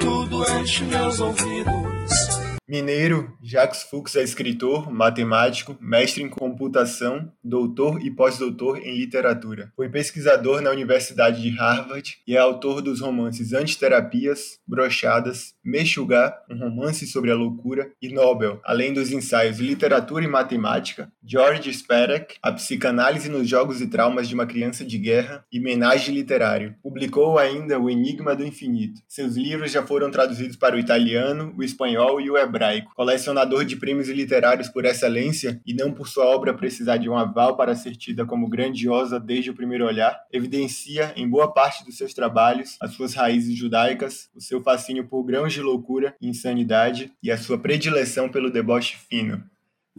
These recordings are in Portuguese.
tudo enche meus ouvidos. Mineiro, Jacques Fuchs é escritor, matemático, mestre em computação, doutor e pós-doutor em literatura. Foi pesquisador na Universidade de Harvard e é autor dos romances Antiterapias, Brochadas, Mexugá, um romance sobre a loucura, e Nobel, além dos ensaios Literatura e Matemática, George Sperak, A Psicanálise nos Jogos e Traumas de uma Criança de Guerra e Menage Literário. Publicou ainda O Enigma do Infinito. Seus livros já foram traduzidos para o italiano, o espanhol e o hebraico, colecionador de prêmios literários por excelência e não por sua obra precisar de um aval para ser tida como grandiosa desde o primeiro olhar, evidencia em boa parte dos seus trabalhos as suas raízes judaicas, o seu fascínio por grãos de loucura insanidade e a sua predileção pelo deboche fino.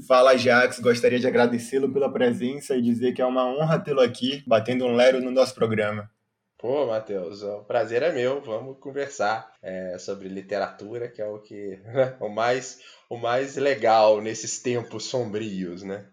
Fala, Jax. Gostaria de agradecê-lo pela presença e dizer que é uma honra tê-lo aqui, batendo um lero no nosso programa. Pô, Matheus, o prazer é meu. Vamos conversar é, sobre literatura, que é o que o mais o mais legal nesses tempos sombrios, né?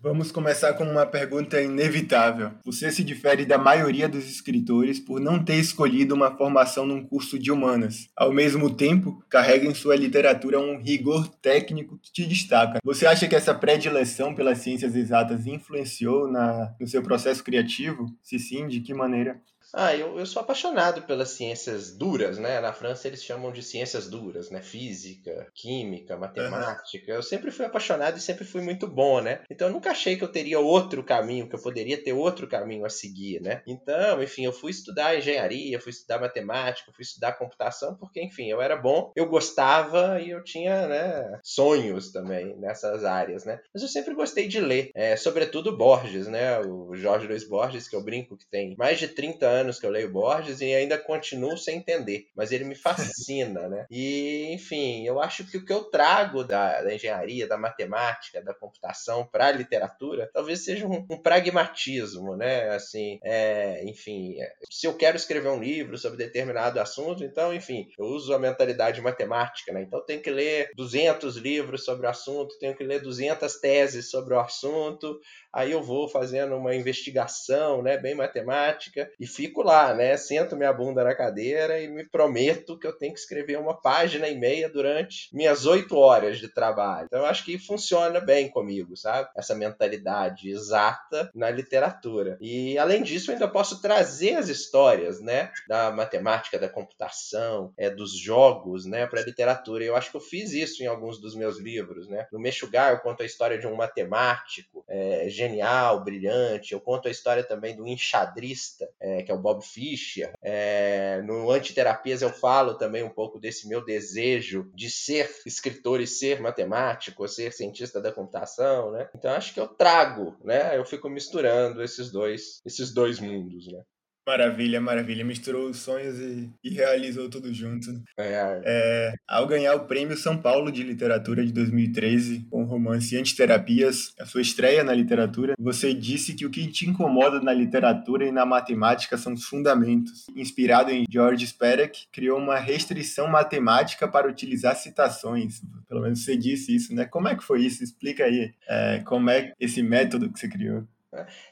Vamos começar com uma pergunta inevitável. Você se difere da maioria dos escritores por não ter escolhido uma formação num curso de humanas. Ao mesmo tempo, carrega em sua literatura um rigor técnico que te destaca. Você acha que essa predileção pelas ciências exatas influenciou na, no seu processo criativo? Se sim, de que maneira? Ah, eu, eu sou apaixonado pelas ciências duras, né? Na França eles chamam de ciências duras, né? Física, química, matemática. Uhum. Eu sempre fui apaixonado e sempre fui muito bom, né? Então eu nunca achei que eu teria outro caminho, que eu poderia ter outro caminho a seguir, né? Então, enfim, eu fui estudar engenharia, fui estudar matemática, fui estudar computação, porque, enfim, eu era bom, eu gostava e eu tinha, né, sonhos também nessas áreas, né? Mas eu sempre gostei de ler, é, sobretudo Borges, né? O Jorge Luiz Borges, que eu brinco que tem mais de 30 anos anos que eu leio Borges e ainda continuo sem entender, mas ele me fascina, né? E, enfim, eu acho que o que eu trago da, da engenharia, da matemática, da computação para a literatura, talvez seja um, um pragmatismo, né? Assim, é, enfim, se eu quero escrever um livro sobre determinado assunto, então, enfim, eu uso a mentalidade matemática, né? Então, eu tenho que ler 200 livros sobre o assunto, tenho que ler 200 teses sobre o assunto, aí eu vou fazendo uma investigação, né, bem matemática e fico lá, né, sento minha bunda na cadeira e me prometo que eu tenho que escrever uma página e meia durante minhas oito horas de trabalho. Então eu acho que funciona bem comigo, sabe? Essa mentalidade exata na literatura. E além disso, eu ainda posso trazer as histórias, né, da matemática, da computação, é, dos jogos, né, para literatura. Eu acho que eu fiz isso em alguns dos meus livros, né. No Meshuggah eu conto a história de um matemático é, genial, brilhante. Eu conto a história também do enxadrista, é, que é o Bob Fischer. É, no Antiterapias eu falo também um pouco desse meu desejo de ser escritor e ser matemático, ser cientista da computação, né? Então acho que eu trago, né? Eu fico misturando esses dois, esses dois mundos, né? Maravilha, maravilha. Misturou os sonhos e, e realizou tudo junto. É. É, ao ganhar o Prêmio São Paulo de Literatura de 2013, com o romance Antiterapias, a sua estreia na literatura, você disse que o que te incomoda na literatura e na matemática são os fundamentos. Inspirado em George Sperak, criou uma restrição matemática para utilizar citações. Pelo menos você disse isso, né? Como é que foi isso? Explica aí é, como é esse método que você criou.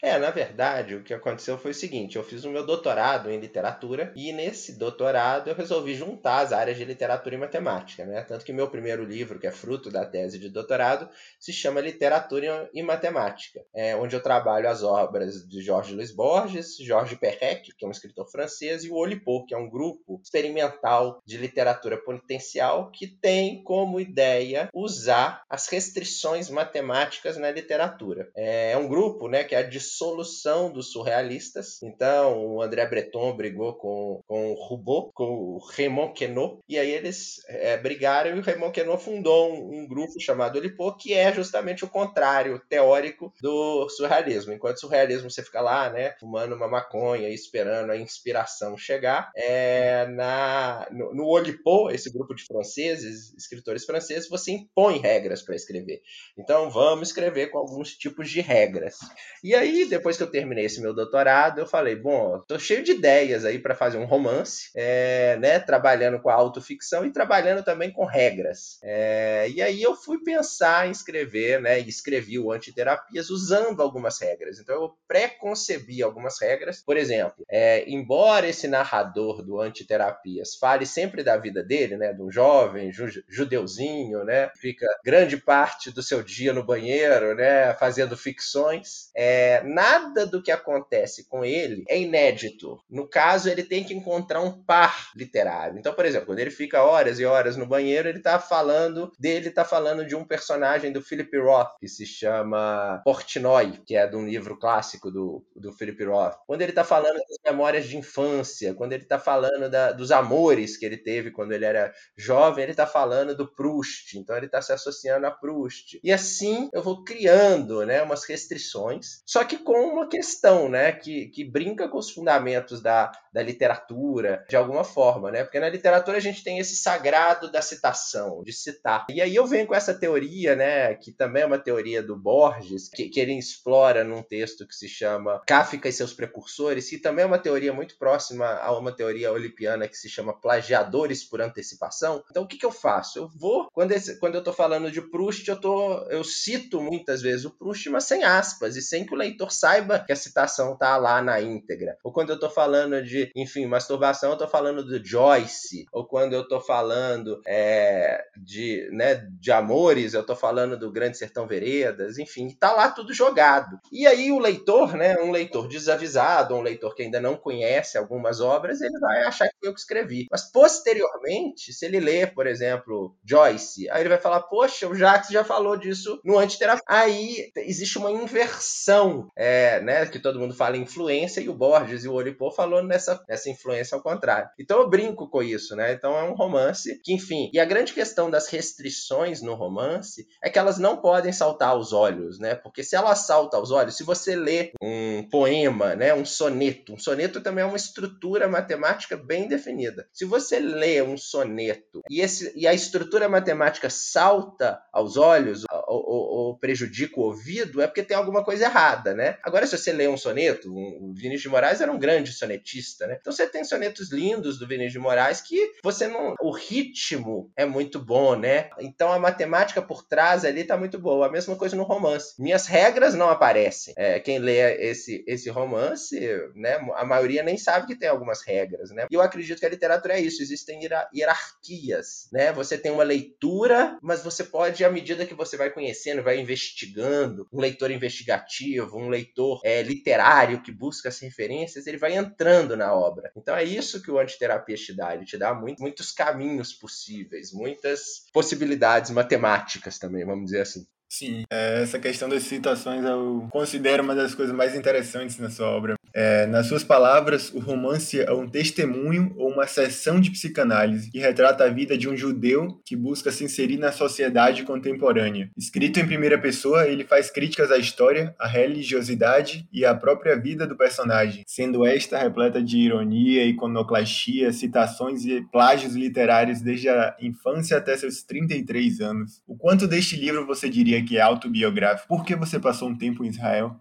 É, na verdade, o que aconteceu foi o seguinte: eu fiz o meu doutorado em literatura e nesse doutorado eu resolvi juntar as áreas de literatura e matemática, né? Tanto que meu primeiro livro, que é fruto da tese de doutorado, se chama Literatura e Matemática, é, onde eu trabalho as obras de Jorge Luiz Borges, Georges Perec, que é um escritor francês, e o Olipo, que é um grupo experimental de literatura potencial que tem como ideia usar as restrições matemáticas na literatura. É, é um grupo, né? Que é a dissolução dos surrealistas. Então, o André Breton brigou com, com o Roubaud, com o Raymond Queneau, e aí eles é, brigaram e o Raymond Queneau fundou um, um grupo chamado Lipo, que é justamente o contrário teórico do surrealismo. Enquanto o surrealismo você fica lá, né, fumando uma maconha, esperando a inspiração chegar, é, na, no, no Olipo, esse grupo de franceses, escritores franceses, você impõe regras para escrever. Então, vamos escrever com alguns tipos de regras. E aí, depois que eu terminei esse meu doutorado, eu falei, bom, tô cheio de ideias aí para fazer um romance, é, né, trabalhando com a autoficção e trabalhando também com regras. É, e aí eu fui pensar em escrever, né, e escrevi o Antiterapias usando algumas regras. Então eu pré-concebi algumas regras. Por exemplo, é, embora esse narrador do Antiterapias fale sempre da vida dele, né, de um jovem ju judeuzinho, né, fica grande parte do seu dia no banheiro, né, fazendo ficções, é, nada do que acontece com ele é inédito. No caso, ele tem que encontrar um par literário. Então, por exemplo, quando ele fica horas e horas no banheiro, ele está falando dele, está falando de um personagem do Philip Roth que se chama Portnoy, que é de um livro clássico do, do Philip Roth. Quando ele está falando das memórias de infância, quando ele está falando da, dos amores que ele teve quando ele era jovem, ele está falando do Proust. Então ele está se associando a Proust. E assim eu vou criando, né, umas restrições, só que com uma questão, né, que, que brinca com os fundamentos da, da literatura de alguma forma, né? Porque na literatura a gente tem esse sagrado da citação, de citar. E aí eu venho com essa teoria, né, que também é uma teoria do Borges, que, que ele explora num texto que se chama Kafka e seus precursores, que também é uma teoria muito próxima a uma teoria olimpiana que se chama plagiadores por antecipação. Então o que, que eu faço? Eu vou, quando, esse, quando eu estou falando de Proust, eu, tô, eu cito muitas vezes o Proust, mas sem aspas, e sem que o leitor saiba que a citação está lá na íntegra. Ou quando eu estou falando de, enfim, masturbação, eu estou falando do Joyce, ou quando eu estou falando é, de, né, de amores, eu estou falando do Grande Sertão Veredas, enfim, está lá tudo jogado. E aí o leitor, né, um leitor desavisado, um leitor que ainda não conhece algumas obras, ele vai achar que eu que escrevi. Mas posteriormente, se ele ler, por exemplo, Joyce, aí ele vai falar, poxa, o Jacques já falou disso no Antiterapia. Aí existe uma inversão, é, né, que todo mundo fala influência, e o Borges e o Olipô falou nessa, nessa influência ao contrário. Então eu brinco com isso, né? Então é um romance que, enfim, e a grande questão das restrições no romance é que elas não podem saltar aos olhos, né? Porque se ela salta aos olhos, se você lê um poema, né, um soneto, um soneto também é uma estrutura matemática bem definida. Se você lê um soneto e, esse, e a estrutura matemática salta aos olhos ou, ou, ou, prejudica o ouvido, é porque tem alguma coisa errada, né? Agora, se você lê um soneto, o Vinícius de Moraes era um grande sonetista, né? Então você tem sonetos lindos do Vinícius de Moraes que você não. O ritmo é muito bom, né? Então a matemática por trás ali tá muito boa. A mesma coisa no romance. Minhas regras não aparecem. É, quem lê esse, esse romance, né? A maioria nem sabe que tem algumas regras, né? E eu acredito que a literatura é isso. Existem hierarquias, né? Você tem uma leitura, mas você pode, à medida que você vai conhecendo, vai investigando, um leitor investigativo, um leitor é, literário que busca as referências, ele vai entrando na obra. Então é isso que o Antiterapia te dá. Ele te dá muito, muitos caminhos possíveis, muitas possibilidades matemáticas também, vamos dizer assim. Sim, é, essa questão das citações eu considero uma das coisas mais interessantes na sua obra. É, nas suas palavras, o romance é um testemunho ou uma sessão de psicanálise que retrata a vida de um judeu que busca se inserir na sociedade contemporânea. Escrito em primeira pessoa, ele faz críticas à história, à religiosidade e à própria vida do personagem, sendo esta repleta de ironia, iconoclastia, citações e plágios literários desde a infância até seus 33 anos. O quanto deste livro você diria que é autobiográfico? Por que você passou um tempo em Israel?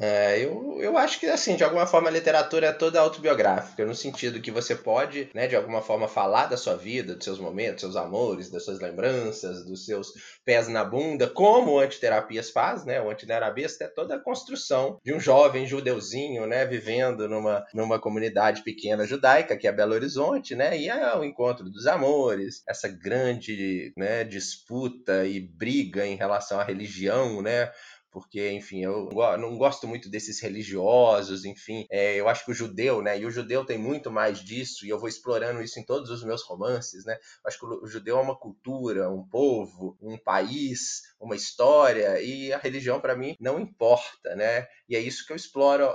É, eu, eu acho que, assim, de alguma forma a literatura é toda autobiográfica, no sentido que você pode, né, de alguma forma, falar da sua vida, dos seus momentos, dos seus amores, das suas lembranças, dos seus pés na bunda, como o Antiterapias faz, né? O Antiterapias é toda a construção de um jovem judeuzinho, né, vivendo numa, numa comunidade pequena judaica, que é Belo Horizonte, né? E é o encontro dos amores, essa grande, né, disputa e briga em relação à religião, né? Porque, enfim, eu não gosto muito desses religiosos, enfim, é, eu acho que o judeu, né, e o judeu tem muito mais disso, e eu vou explorando isso em todos os meus romances, né, eu acho que o judeu é uma cultura, um povo, um país, uma história, e a religião para mim não importa, né, e é isso que eu exploro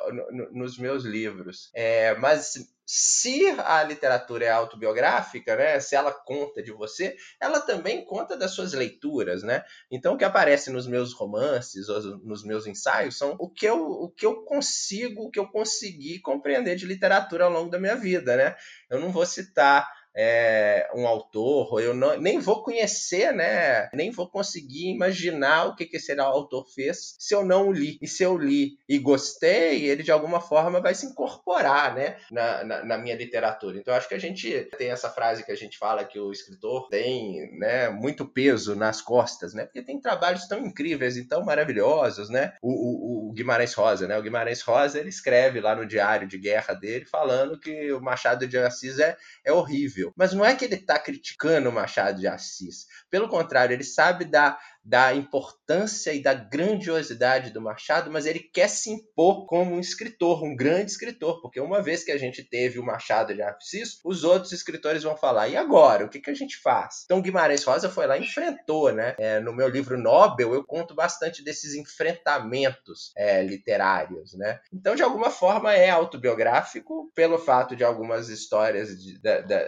nos meus livros. É, mas se a literatura é autobiográfica, né, se ela conta de você, ela também conta das suas leituras, né? Então o que aparece nos meus romances, nos meus ensaios, são o que eu, o que eu consigo, o que eu consegui compreender de literatura ao longo da minha vida, né? Eu não vou citar é, um autor, eu não, nem vou conhecer, né? Nem vou conseguir imaginar o que, que esse autor fez se eu não li. E se eu li e gostei, ele de alguma forma vai se incorporar, né? Na, na, na minha literatura. Então, acho que a gente tem essa frase que a gente fala que o escritor tem, né? Muito peso nas costas, né? Porque tem trabalhos tão incríveis e tão maravilhosos, né? O, o, o Guimarães Rosa, né? O Guimarães Rosa, ele escreve lá no diário de guerra dele falando que o Machado de Assis é, é horrível. Mas não é que ele está criticando o Machado de Assis. Pelo contrário, ele sabe dar da importância e da grandiosidade do Machado, mas ele quer se impor como um escritor, um grande escritor, porque uma vez que a gente teve o Machado de Assis, os outros escritores vão falar, e agora? O que, que a gente faz? Então Guimarães Rosa foi lá e enfrentou, né? É, no meu livro Nobel, eu conto bastante desses enfrentamentos é, literários, né? Então, de alguma forma, é autobiográfico, pelo fato de algumas histórias de,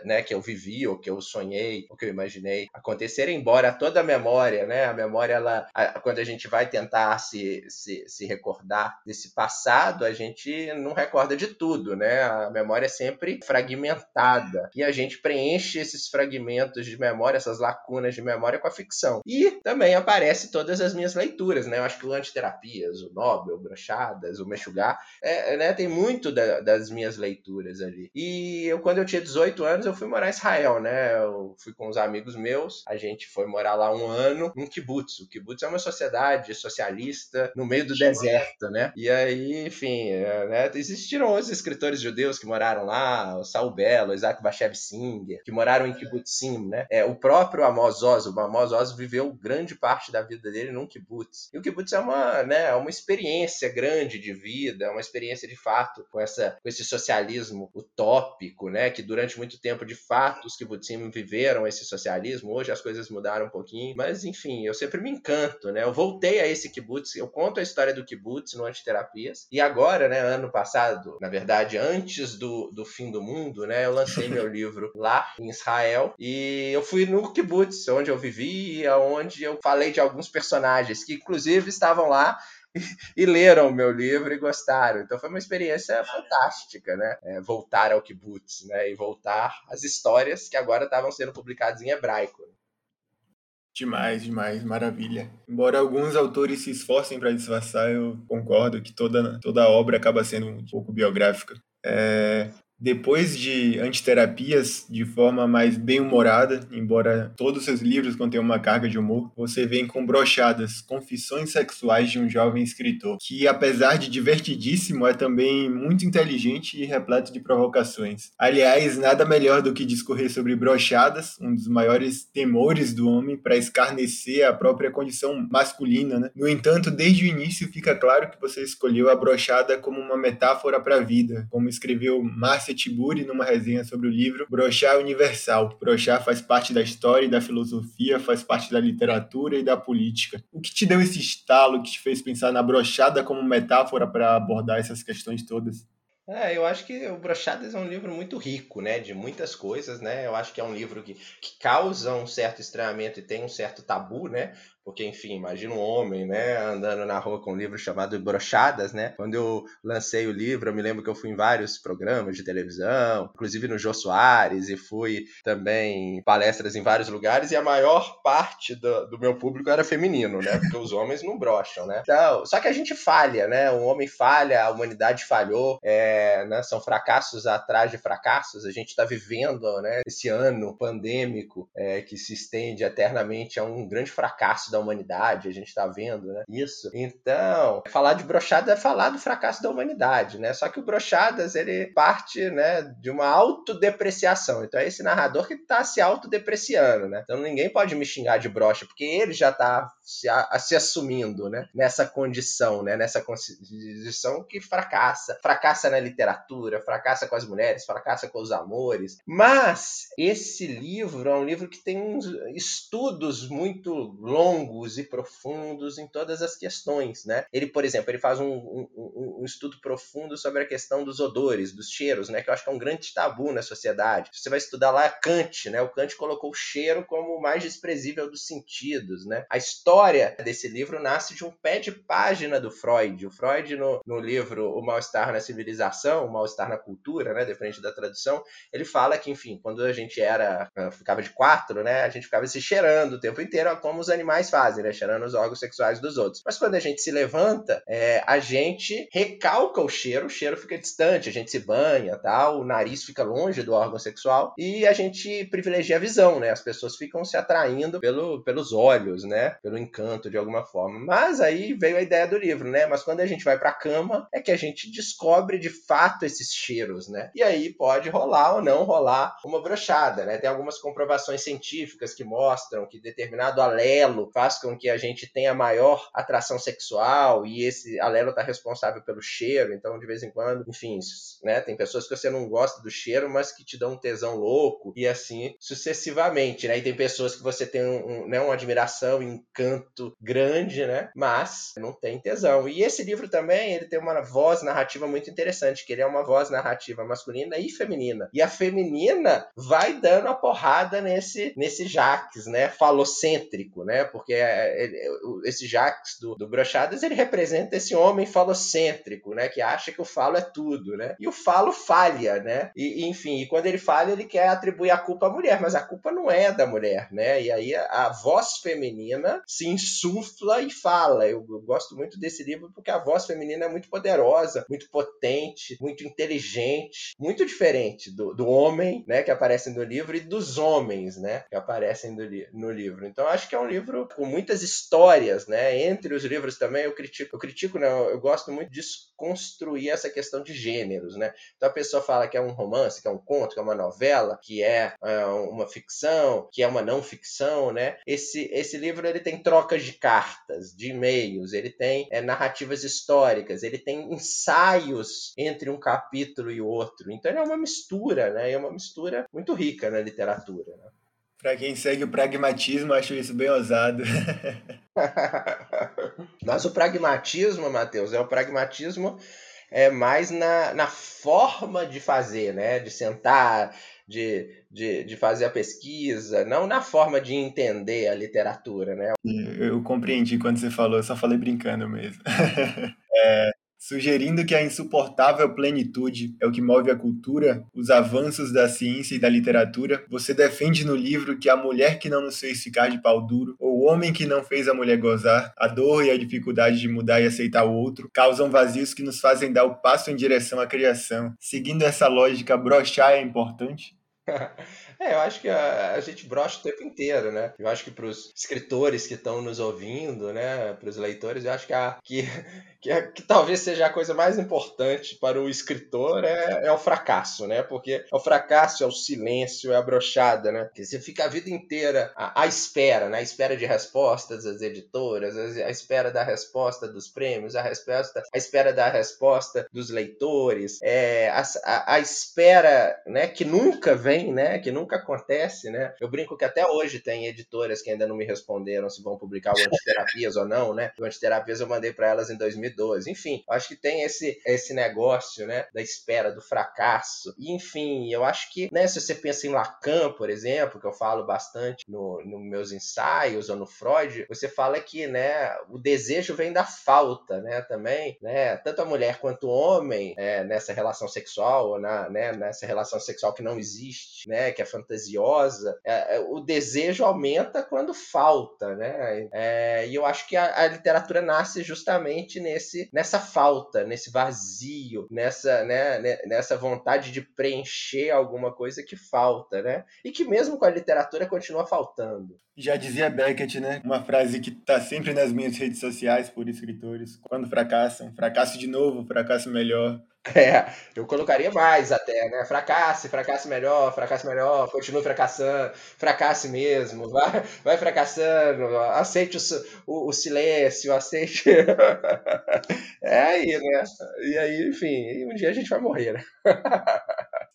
né, que eu vivi, ou que eu sonhei, ou que eu imaginei acontecer, embora toda a memória, né, a memória, ela, quando a gente vai tentar se, se, se recordar desse passado, a gente não recorda de tudo, né? A memória é sempre fragmentada e a gente preenche esses fragmentos de memória, essas lacunas de memória com a ficção. E também aparece todas as minhas leituras, né? Eu acho que o Antiterapias, o Nobel, o Brochadas, o Mexugar, é, né, tem muito da, das minhas leituras ali. E eu, quando eu tinha 18 anos, eu fui morar em Israel, né? Eu fui com uns amigos meus, a gente foi morar lá um ano, um kibbutz kibbutz. O kibbutz é uma sociedade socialista no meio do deserto, né? E aí, enfim, é, né, existiram outros escritores judeus que moraram lá, o Saul Bello, Isaac Bashev Singer, que moraram em kibbutzim, né? É, o próprio Amos Oz, o Amos Oz viveu grande parte da vida dele num kibbutz. E o kibbutz é uma, né, é uma experiência grande de vida, é uma experiência de fato com, essa, com esse socialismo utópico, né? Que durante muito tempo, de fato, os kibbutzim viveram esse socialismo. Hoje as coisas mudaram um pouquinho, mas enfim, eu sempre me encanto, né? Eu voltei a esse kibbutz, eu conto a história do kibbutz no Antiterapias, e agora, né, ano passado, na verdade, antes do, do fim do mundo, né, eu lancei meu livro lá em Israel, e eu fui no kibbutz, onde eu vivi, onde eu falei de alguns personagens que, inclusive, estavam lá e leram o meu livro e gostaram. Então foi uma experiência fantástica, né? É, voltar ao kibbutz, né? E voltar às histórias que agora estavam sendo publicadas em hebraico. Demais, demais, maravilha. Embora alguns autores se esforcem para disfarçar, eu concordo que toda, toda obra acaba sendo um pouco biográfica. É, depois de antiterapias, de forma mais bem-humorada, embora todos os seus livros contenham uma carga de humor, você vem com brochadas, confissões sexuais de um jovem escritor, que apesar de divertidíssimo, é também muito inteligente e repleto de provocações. Aliás, nada melhor do que discorrer sobre brochadas, um dos maiores temores do homem para escarnecer a própria condição masculina, né? No entanto, desde o início fica claro que você escolheu a brochada como uma metáfora para a vida, como escreveu Márcia Tiburi numa resenha sobre o livro Brochá Universal. Brochá faz parte da história e da filosofia, faz parte da literatura e da política. O que te deu esse estalo que te fez pensar na brochada como metáfora para abordar essas questões todas? É, eu acho que o Brochadas é um livro muito rico, né, de muitas coisas, né, eu acho que é um livro que, que causa um certo estranhamento e tem um certo tabu, né, porque, enfim, imagina um homem, né, andando na rua com um livro chamado Brochadas, né? Quando eu lancei o livro, eu me lembro que eu fui em vários programas de televisão, inclusive no Jô Soares, e fui também em palestras em vários lugares, e a maior parte do, do meu público era feminino, né? Porque os homens não brocham, né? Então, só que a gente falha, né? O homem falha, a humanidade falhou, é, né? são fracassos atrás de fracassos. A gente está vivendo, né? Esse ano pandêmico é, que se estende eternamente a um grande fracasso da humanidade, a gente está vendo, né? Isso. Então, falar de brochada é falar do fracasso da humanidade, né? Só que o brochadas ele parte, né, de uma autodepreciação. Então é esse narrador que está se autodepreciando, né? Então ninguém pode me xingar de brocha, porque ele já está se, se assumindo, né? Nessa condição, né? Nessa condição que fracassa. Fracassa na literatura, fracassa com as mulheres, fracassa com os amores. Mas esse livro é um livro que tem uns estudos muito longos longos e profundos em todas as questões, né? Ele, por exemplo, ele faz um, um, um, estudo profundo sobre a questão dos odores, dos cheiros, né? Que eu acho que é um grande tabu na sociedade. Você vai estudar lá Kant, né? O Kant colocou o cheiro como o mais desprezível dos sentidos, né? A história desse livro nasce de um pé de página do Freud. O Freud, no, no livro O Mal-Estar na Civilização, O Mal-Estar na Cultura, né? Depende da tradução, ele fala que, enfim, quando a gente era, ah, ficava de quatro, né? A gente ficava se cheirando o tempo inteiro, como os animais fazem, né? Cheirando os órgãos sexuais dos outros. Mas quando a gente se levanta, é, a gente recalca o cheiro, o cheiro fica distante, a gente se banha, tal, o nariz fica longe do órgão sexual e a gente privilegia a visão, né? As pessoas ficam se atraindo pelo, pelos olhos, né? Pelo encanto de alguma forma. Mas aí veio a ideia do livro, né? Mas quando a gente vai para a cama, é que a gente descobre de fato esses cheiros, né? E aí pode rolar ou não rolar uma brochada, né? Tem algumas comprovações científicas que mostram que determinado alelo faz com que a gente tenha maior atração sexual e esse alelo está responsável pelo cheiro, então de vez em quando, enfim, né? Tem pessoas que você não gosta do cheiro, mas que te dão um tesão louco e assim sucessivamente, né? E tem pessoas que você tem um, um, né, uma admiração, um encanto grande, né? Mas não tem tesão. E esse livro também, ele tem uma voz narrativa muito interessante, que ele é uma voz narrativa masculina e feminina. E a feminina vai dando a porrada nesse nesse Jaques, né? Falocêntrico, né? Porque é, ele, esse Jaques do, do Brochadas, ele representa esse homem falocêntrico, né? Que acha que o falo é tudo, né? E o falo falha, né? E, e enfim, e quando ele falha, ele quer atribuir a culpa à mulher, mas a culpa não é da mulher, né? E aí a, a voz feminina se insufla e fala. Eu, eu gosto muito desse livro porque a voz feminina é muito poderosa, muito potente, muito inteligente, muito diferente do, do homem, né? Que aparece no livro e dos homens, né? Que aparecem do, no livro. Então acho que é um livro com muitas histórias, né? Entre os livros também eu critico, eu critico, não, eu gosto muito de construir essa questão de gêneros, né? Então a pessoa fala que é um romance, que é um conto, que é uma novela, que é, é uma ficção, que é uma não ficção, né? Esse, esse livro ele tem trocas de cartas, de e-mails, ele tem é, narrativas históricas, ele tem ensaios entre um capítulo e outro. Então ele é uma mistura, né? É uma mistura muito rica na literatura. Né? Para quem segue o pragmatismo, acho isso bem ousado. Mas o pragmatismo, Matheus, é o pragmatismo é mais na, na forma de fazer, né? De sentar, de, de, de fazer a pesquisa, não na forma de entender a literatura, né? Eu compreendi quando você falou, só falei brincando mesmo. é, sugerindo que a insuportável plenitude é o que move a cultura, os avanços da ciência e da literatura, você defende no livro que a mulher que não nos fez ficar de pau duro, ou o homem que não fez a mulher gozar, a dor e a dificuldade de mudar e aceitar o outro, causam vazios que nos fazem dar o passo em direção à criação. Seguindo essa lógica, brochar é importante? É, eu acho que a, a gente brocha o tempo inteiro, né? Eu acho que para os escritores que estão nos ouvindo, né, para os leitores, eu acho que, a, que, que, a, que, talvez seja a coisa mais importante para o escritor é, é o fracasso, né? Porque é o fracasso, é o silêncio, é a brochada, né? Porque você fica a vida inteira à, à espera, né? À espera de respostas das editoras, à espera da resposta dos prêmios, à, resposta, à espera da resposta dos leitores, é, a, a, a espera, né, que nunca vem, né? Que nunca acontece, né? Eu brinco que até hoje tem editoras que ainda não me responderam se vão publicar o Antiterapias ou não, né? O Antiterapias eu mandei para elas em 2012. Enfim, acho que tem esse, esse negócio, né? Da espera, do fracasso. E, enfim, eu acho que, né? Se você pensa em Lacan, por exemplo, que eu falo bastante nos no meus ensaios ou no Freud, você fala que, né? O desejo vem da falta, né? Também, né? Tanto a mulher quanto o homem, é, nessa relação sexual, ou na, né? nessa relação sexual que não existe, né? Que é fantasiosa, é, é, o desejo aumenta quando falta, né? É, e eu acho que a, a, literatura nasce justamente nesse, nessa falta, nesse vazio, nessa, né, nessa vontade de preencher alguma coisa que falta, né? E que mesmo com a literatura continua faltando. Já dizia Beckett, né? Uma frase que está sempre nas minhas redes sociais por escritores. Quando fracassam, fracasso de novo, fracasso melhor. É, eu colocaria mais até, né? Fracasse, fracasse melhor, fracasse melhor, continue fracassando, fracasse mesmo, vai, vai fracassando, aceite o, o, o silêncio, aceite. é aí, né? E aí, enfim, um dia a gente vai morrer, né?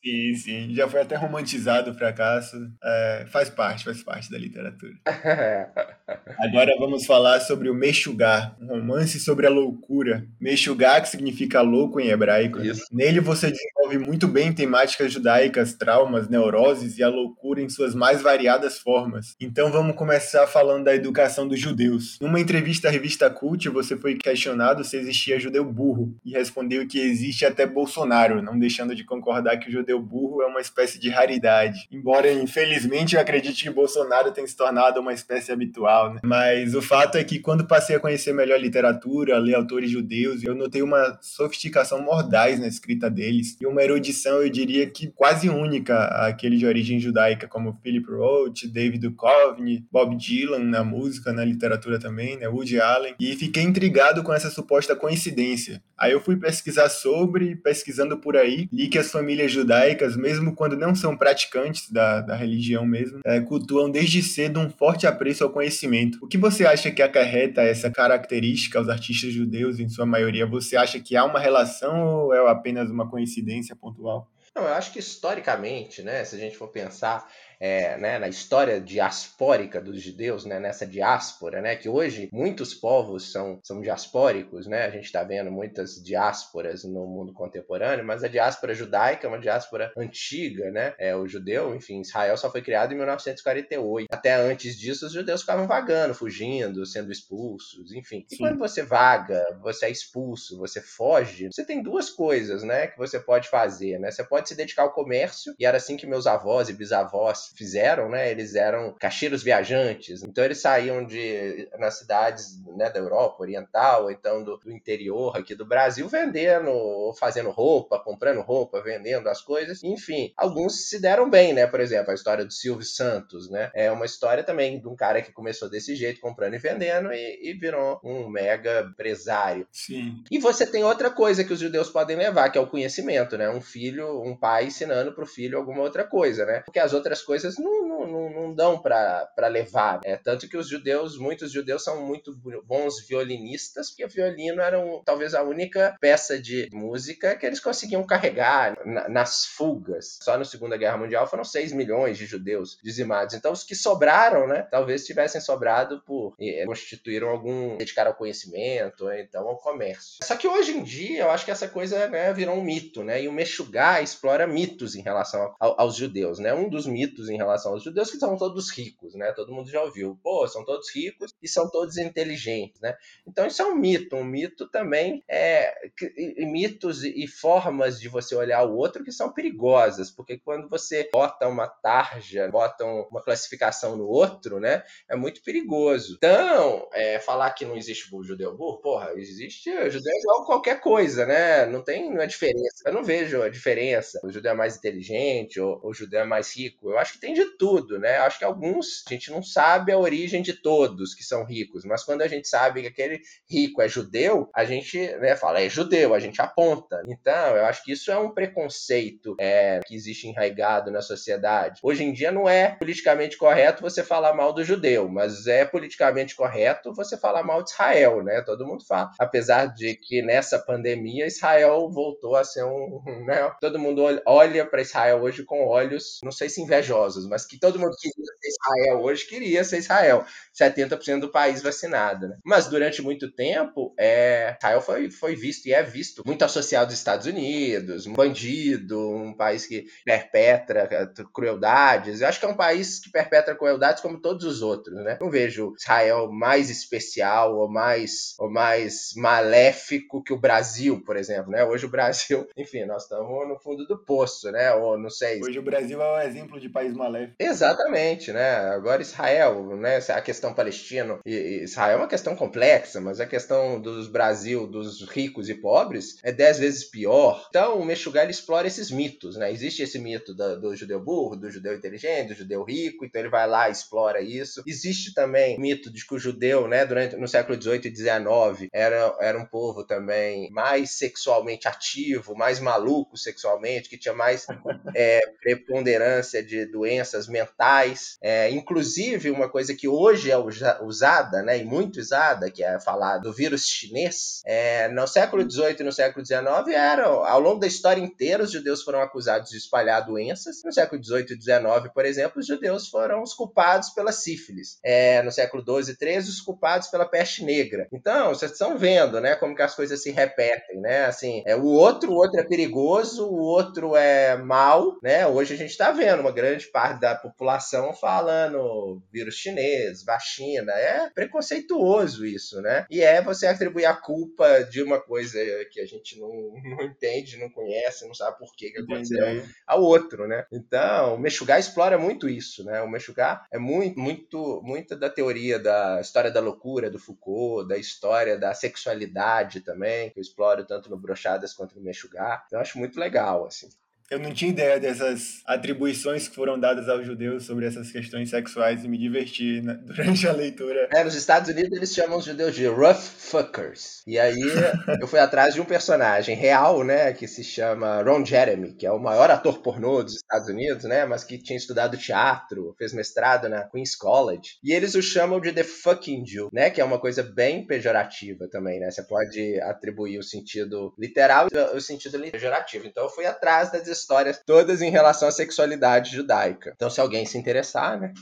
Sim, sim. Já foi até romantizado o fracasso. É, faz parte, faz parte da literatura. Agora vamos falar sobre o Meshuggah, um romance sobre a loucura. Meshuggah, que significa louco em hebraico. Isso. Nele você desenvolve muito bem temáticas judaicas, traumas, neuroses e a loucura em suas mais variadas formas. Então vamos começar falando da educação dos judeus. Numa entrevista à revista Cult, você foi questionado se existia judeu burro e respondeu que existe até Bolsonaro, não deixando de concordar que o judeu burro é uma espécie de raridade. Embora, infelizmente, eu acredite que Bolsonaro tenha se tornado uma espécie habitual, né? Mas o fato é que quando passei a conhecer melhor literatura, a ler autores judeus, eu notei uma sofisticação mordaz na escrita deles e uma erudição, eu diria que quase única àquele de origem judaica, como Philip Roth, David Duchovny, Bob Dylan na música, na literatura também, né? Woody Allen. E fiquei intrigado com essa suposta coincidência. Aí eu fui pesquisar sobre, pesquisando por aí, li que as famílias judaicas, mesmo quando não são praticantes da, da religião mesmo, é, cultuam desde cedo um forte apreço ao conhecimento. O que você acha que acarreta essa característica aos artistas judeus, em sua maioria? Você acha que há uma relação ou é apenas uma coincidência pontual? Não, eu acho que historicamente, né, se a gente for pensar é, né, na história diaspórica dos judeus, né, nessa diáspora, né, que hoje muitos povos são, são diaspóricos, né, a gente está vendo muitas diásporas no mundo contemporâneo, mas a diáspora judaica é uma diáspora antiga, né, é, o judeu, enfim, Israel só foi criado em 1948. Até antes disso, os judeus ficavam vagando, fugindo, sendo expulsos, enfim. E Sim. quando você vaga, você é expulso, você foge, você tem duas coisas, né, que você pode fazer, né, você pode se dedicar ao comércio, e era assim que meus avós e bisavós fizeram, né? Eles eram caixeiros viajantes, então eles saíam de nas cidades né, da Europa Oriental, então do, do interior aqui do Brasil, vendendo, fazendo roupa, comprando roupa, vendendo as coisas. Enfim, alguns se deram bem, né? Por exemplo, a história do Silvio Santos, né? É uma história também de um cara que começou desse jeito, comprando e vendendo, e, e virou um mega empresário. Sim. E você tem outra coisa que os judeus podem levar, que é o conhecimento, né? Um filho, um pai ensinando para o filho alguma outra coisa, né? Porque as outras coisas coisas não, não, não dão para levar. Né? Tanto que os judeus, muitos judeus são muito bons violinistas, porque o violino era um, talvez a única peça de música que eles conseguiam carregar na, nas fugas. Só na Segunda Guerra Mundial foram 6 milhões de judeus dizimados. Então os que sobraram, né, talvez tivessem sobrado por e, constituíram algum dedicar ao conhecimento, ou então ao comércio. Só que hoje em dia eu acho que essa coisa né, virou um mito, né? E o Meshuggah explora mitos em relação ao, aos judeus, né? Um dos mitos em relação aos judeus que são todos ricos, né? Todo mundo já ouviu. Pô, são todos ricos e são todos inteligentes, né? Então isso é um mito. Um mito também é mitos e formas de você olhar o outro que são perigosas, porque quando você bota uma tarja, bota uma classificação no outro, né? É muito perigoso. Então, é, falar que não existe judeu burro, porra, existe judeu é igual qualquer coisa, né? Não tem uma diferença. Eu não vejo a diferença. O judeu é mais inteligente ou o judeu é mais rico. Eu acho que tem de tudo, né? Acho que alguns a gente não sabe a origem de todos que são ricos, mas quando a gente sabe que aquele rico é judeu, a gente né, fala é judeu, a gente aponta. Então, eu acho que isso é um preconceito é, que existe enraizado na sociedade. Hoje em dia não é politicamente correto você falar mal do judeu, mas é politicamente correto você falar mal de Israel, né? Todo mundo fala. Apesar de que nessa pandemia Israel voltou a ser um, né? Todo mundo olha para Israel hoje com olhos, não sei se invejosos mas que todo mundo queria ser Israel hoje queria ser Israel. 70% do país vacinado. Né? Mas durante muito tempo, é, Israel foi, foi visto e é visto muito associado aos Estados Unidos, um bandido, um país que perpetra crueldades. Eu acho que é um país que perpetra crueldades como todos os outros. Né? Não vejo Israel mais especial ou mais, ou mais maléfico que o Brasil, por exemplo. Né? Hoje o Brasil, enfim, nós estamos no fundo do poço, né? Ou não sei. Hoje o Brasil é um exemplo de país Exatamente, né? Agora Israel, né? A questão palestina Israel é uma questão complexa, mas a questão dos Brasil, dos ricos e pobres, é dez vezes pior. Então o Meshuggah explora esses mitos, né? Existe esse mito do, do, judeu burro, do judeu inteligente, do judeu rico, então ele vai lá e explora isso. Existe também o mito de que o judeu, né, durante no século 18 e 19, era, era um povo também mais sexualmente ativo, mais maluco sexualmente que tinha mais é, preponderância de doenças mentais. É, inclusive, uma coisa que hoje é usada, né, e muito usada, que é falar do vírus chinês, é, no século XVIII e no século XIX, era, ao longo da história inteira, os judeus foram acusados de espalhar doenças. No século XVIII e XIX, por exemplo, os judeus foram os culpados pela sífilis. É, no século XII e XIII, os culpados pela peste negra. Então, vocês estão vendo, né, como que as coisas se repetem, né? Assim, é o outro, o outro é perigoso, o outro é mal, né? Hoje a gente está vendo uma grande parte da população falando vírus chinês, vacina, é preconceituoso isso, né? E é você atribuir a culpa de uma coisa que a gente não, não entende, não conhece, não sabe por que, que aconteceu ao outro, né? Então, o Meshuggah explora muito isso, né? O Meshuggah é muito, muito, muito da teoria da história da loucura do Foucault, da história da sexualidade também, que eu exploro tanto no Brochadas quanto no Meshuggah. Então, eu acho muito legal, assim. Eu não tinha ideia dessas atribuições que foram dadas aos judeus sobre essas questões sexuais e me diverti né, durante a leitura. É, nos Estados Unidos eles chamam os judeus de rough fuckers. E aí eu fui atrás de um personagem real, né, que se chama Ron Jeremy, que é o maior ator pornô dos Estados Unidos, né, mas que tinha estudado teatro, fez mestrado na Queen's College. E eles o chamam de The Fucking Jew, né, que é uma coisa bem pejorativa também, né? Você pode atribuir o sentido literal e o sentido pejorativo. Então eu fui atrás das histórias todas em relação à sexualidade judaica. Então, se alguém se interessar, né?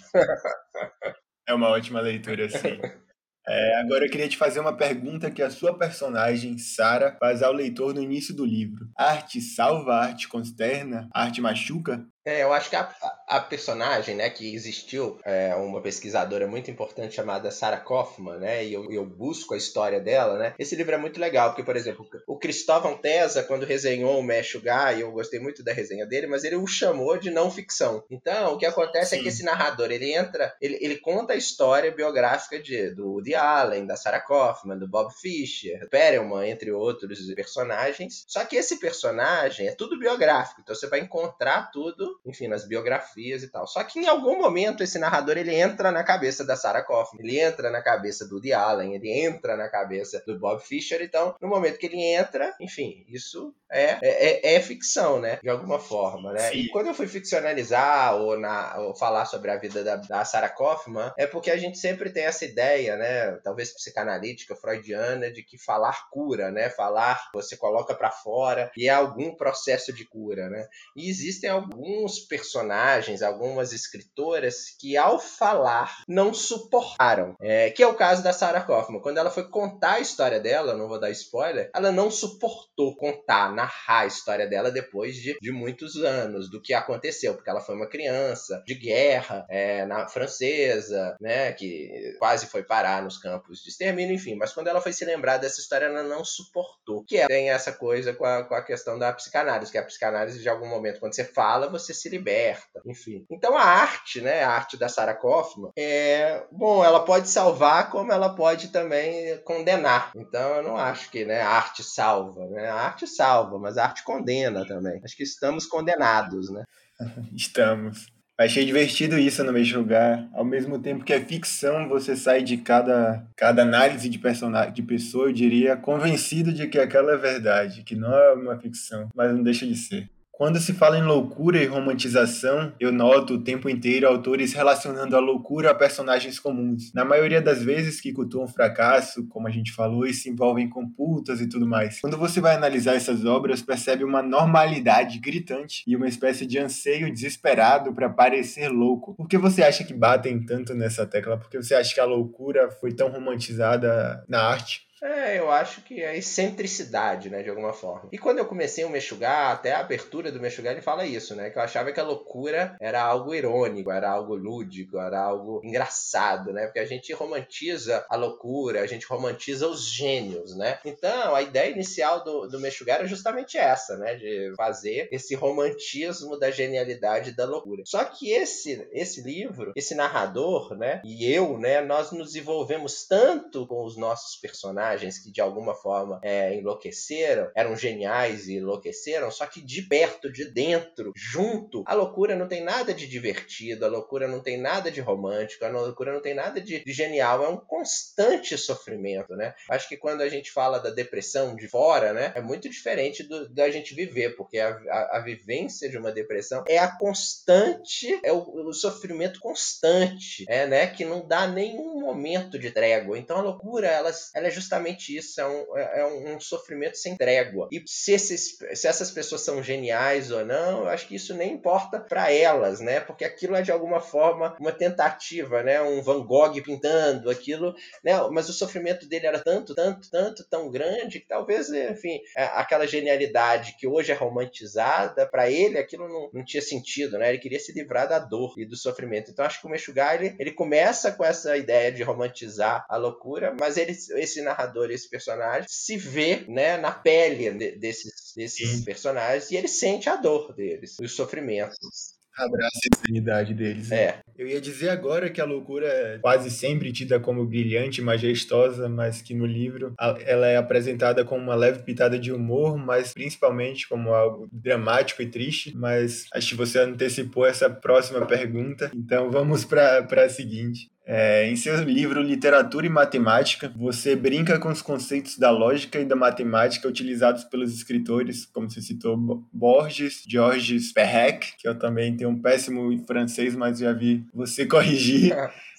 é uma ótima leitura, sim. É, agora eu queria te fazer uma pergunta que a sua personagem, Sara, faz ao leitor no início do livro. arte salva, arte consterna, arte machuca? É, eu acho que a, a personagem, né, que existiu, é uma pesquisadora muito importante chamada Sarah Kaufman, né, e eu, eu, busco a história dela, né. Esse livro é muito legal, porque, por exemplo, o Cristóvão Tesa, quando resenhou o Meshuggah, e eu gostei muito da resenha dele, mas ele o chamou de não ficção. Então, o que acontece Sim. é que esse narrador, ele entra, ele, ele conta a história biográfica de, do Woody Allen, da Sarah Kaufman, do Bob Fischer, Perelman, entre outros personagens. Só que esse personagem é tudo biográfico, então você vai encontrar tudo enfim, nas biografias e tal. Só que em algum momento esse narrador ele entra na cabeça da Sarah Kaufman, ele entra na cabeça do Woody Allen, ele entra na cabeça do Bob Fischer, então no momento que ele entra, enfim, isso é, é, é ficção, né? De alguma forma, né? Sim. E quando eu fui ficcionalizar ou, na, ou falar sobre a vida da, da Sarah Kaufman, é porque a gente sempre tem essa ideia, né? Talvez psicanalítica, freudiana, de que falar cura, né? Falar você coloca para fora e é algum processo de cura, né? E existem alguns personagens, algumas escritoras que ao falar não suportaram. É, que é o caso da Sarah Kaufman. Quando ela foi contar a história dela, não vou dar spoiler, ela não suportou contar narrar a história dela depois de, de muitos anos, do que aconteceu, porque ela foi uma criança de guerra é, na francesa, né, que quase foi parar nos campos de extermínio, enfim, mas quando ela foi se lembrar dessa história, ela não suportou. Que é, tem essa coisa com a, com a questão da psicanálise, que a psicanálise, de algum momento, quando você fala, você se liberta, enfim. Então a arte, né, a arte da Sarah Kaufman, é, bom, ela pode salvar como ela pode também condenar. Então eu não acho que, né, a arte salva, né? A arte salva, salva, mas a arte condena também. Acho que estamos condenados, né? estamos. Achei divertido isso no Me Julgar. Ao mesmo tempo que é ficção, você sai de cada, cada análise de personagem, de pessoa, eu diria, convencido de que aquela é verdade, que não é uma ficção, mas não deixa de ser. Quando se fala em loucura e romantização, eu noto o tempo inteiro autores relacionando a loucura a personagens comuns. Na maioria das vezes que cultuam fracasso, como a gente falou, e se envolvem com putas e tudo mais. Quando você vai analisar essas obras, percebe uma normalidade gritante e uma espécie de anseio desesperado para parecer louco. Por que você acha que batem tanto nessa tecla? Por que você acha que a loucura foi tão romantizada na arte? É, eu acho que é excentricidade, né, de alguma forma. E quando eu comecei o Meshuggah, até a abertura do Meshuggah, ele fala isso, né, que eu achava que a loucura era algo irônico, era algo lúdico, era algo engraçado, né, porque a gente romantiza a loucura, a gente romantiza os gênios, né. Então, a ideia inicial do, do Meshuggah era justamente essa, né, de fazer esse romantismo da genialidade da loucura. Só que esse, esse livro, esse narrador, né, e eu, né, nós nos envolvemos tanto com os nossos personagens, personagens que de alguma forma é, enlouqueceram, eram geniais e enlouqueceram, só que de perto, de dentro, junto, a loucura não tem nada de divertido, a loucura não tem nada de romântico, a loucura não tem nada de, de genial, é um constante sofrimento, né? Acho que quando a gente fala da depressão de fora, né, é muito diferente do, da gente viver, porque a, a, a vivência de uma depressão é a constante, é o, o sofrimento constante, é, né, que não dá nenhum momento de trégua. Então a loucura, ela, ela é justamente isso, é um, é, é um sofrimento sem trégua. E se, esses, se essas pessoas são geniais ou não, eu acho que isso nem importa para elas, né? Porque aquilo é de alguma forma uma tentativa, né? Um Van Gogh pintando aquilo, né? Mas o sofrimento dele era tanto, tanto, tanto, tão grande que talvez, enfim, é, aquela genialidade que hoje é romantizada, para ele aquilo não, não tinha sentido, né? Ele queria se livrar da dor e do sofrimento. Então acho que o Meshuggah, ele, ele começa com essa ideia de romantizar a loucura, mas ele, esse narrador, esse personagem, se vê, né, na pele de, desses, desses personagens e ele sente a dor deles, os sofrimentos abraça a insanidade deles. Né? Eu ia dizer agora que a loucura é quase sempre tida como brilhante, majestosa, mas que no livro ela é apresentada como uma leve pitada de humor, mas principalmente como algo dramático e triste. Mas acho que você antecipou essa próxima pergunta, então vamos para a seguinte. É, em seu livro Literatura e Matemática, você brinca com os conceitos da lógica e da matemática utilizados pelos escritores, como você citou Borges, Georges Perec, que eu também tenho um péssimo francês, mas já vi você corrigir.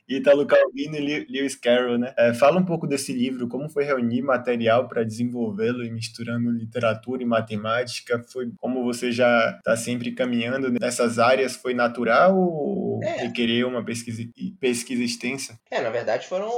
Ítalo Calvino e Lewis Carroll, né? É, fala um pouco desse livro, como foi reunir material para desenvolvê-lo e misturando literatura e matemática? Foi como você já está sempre caminhando nessas áreas? Foi natural ou é. requerer uma pesquisa, pesquisa extensa? É, na verdade foram.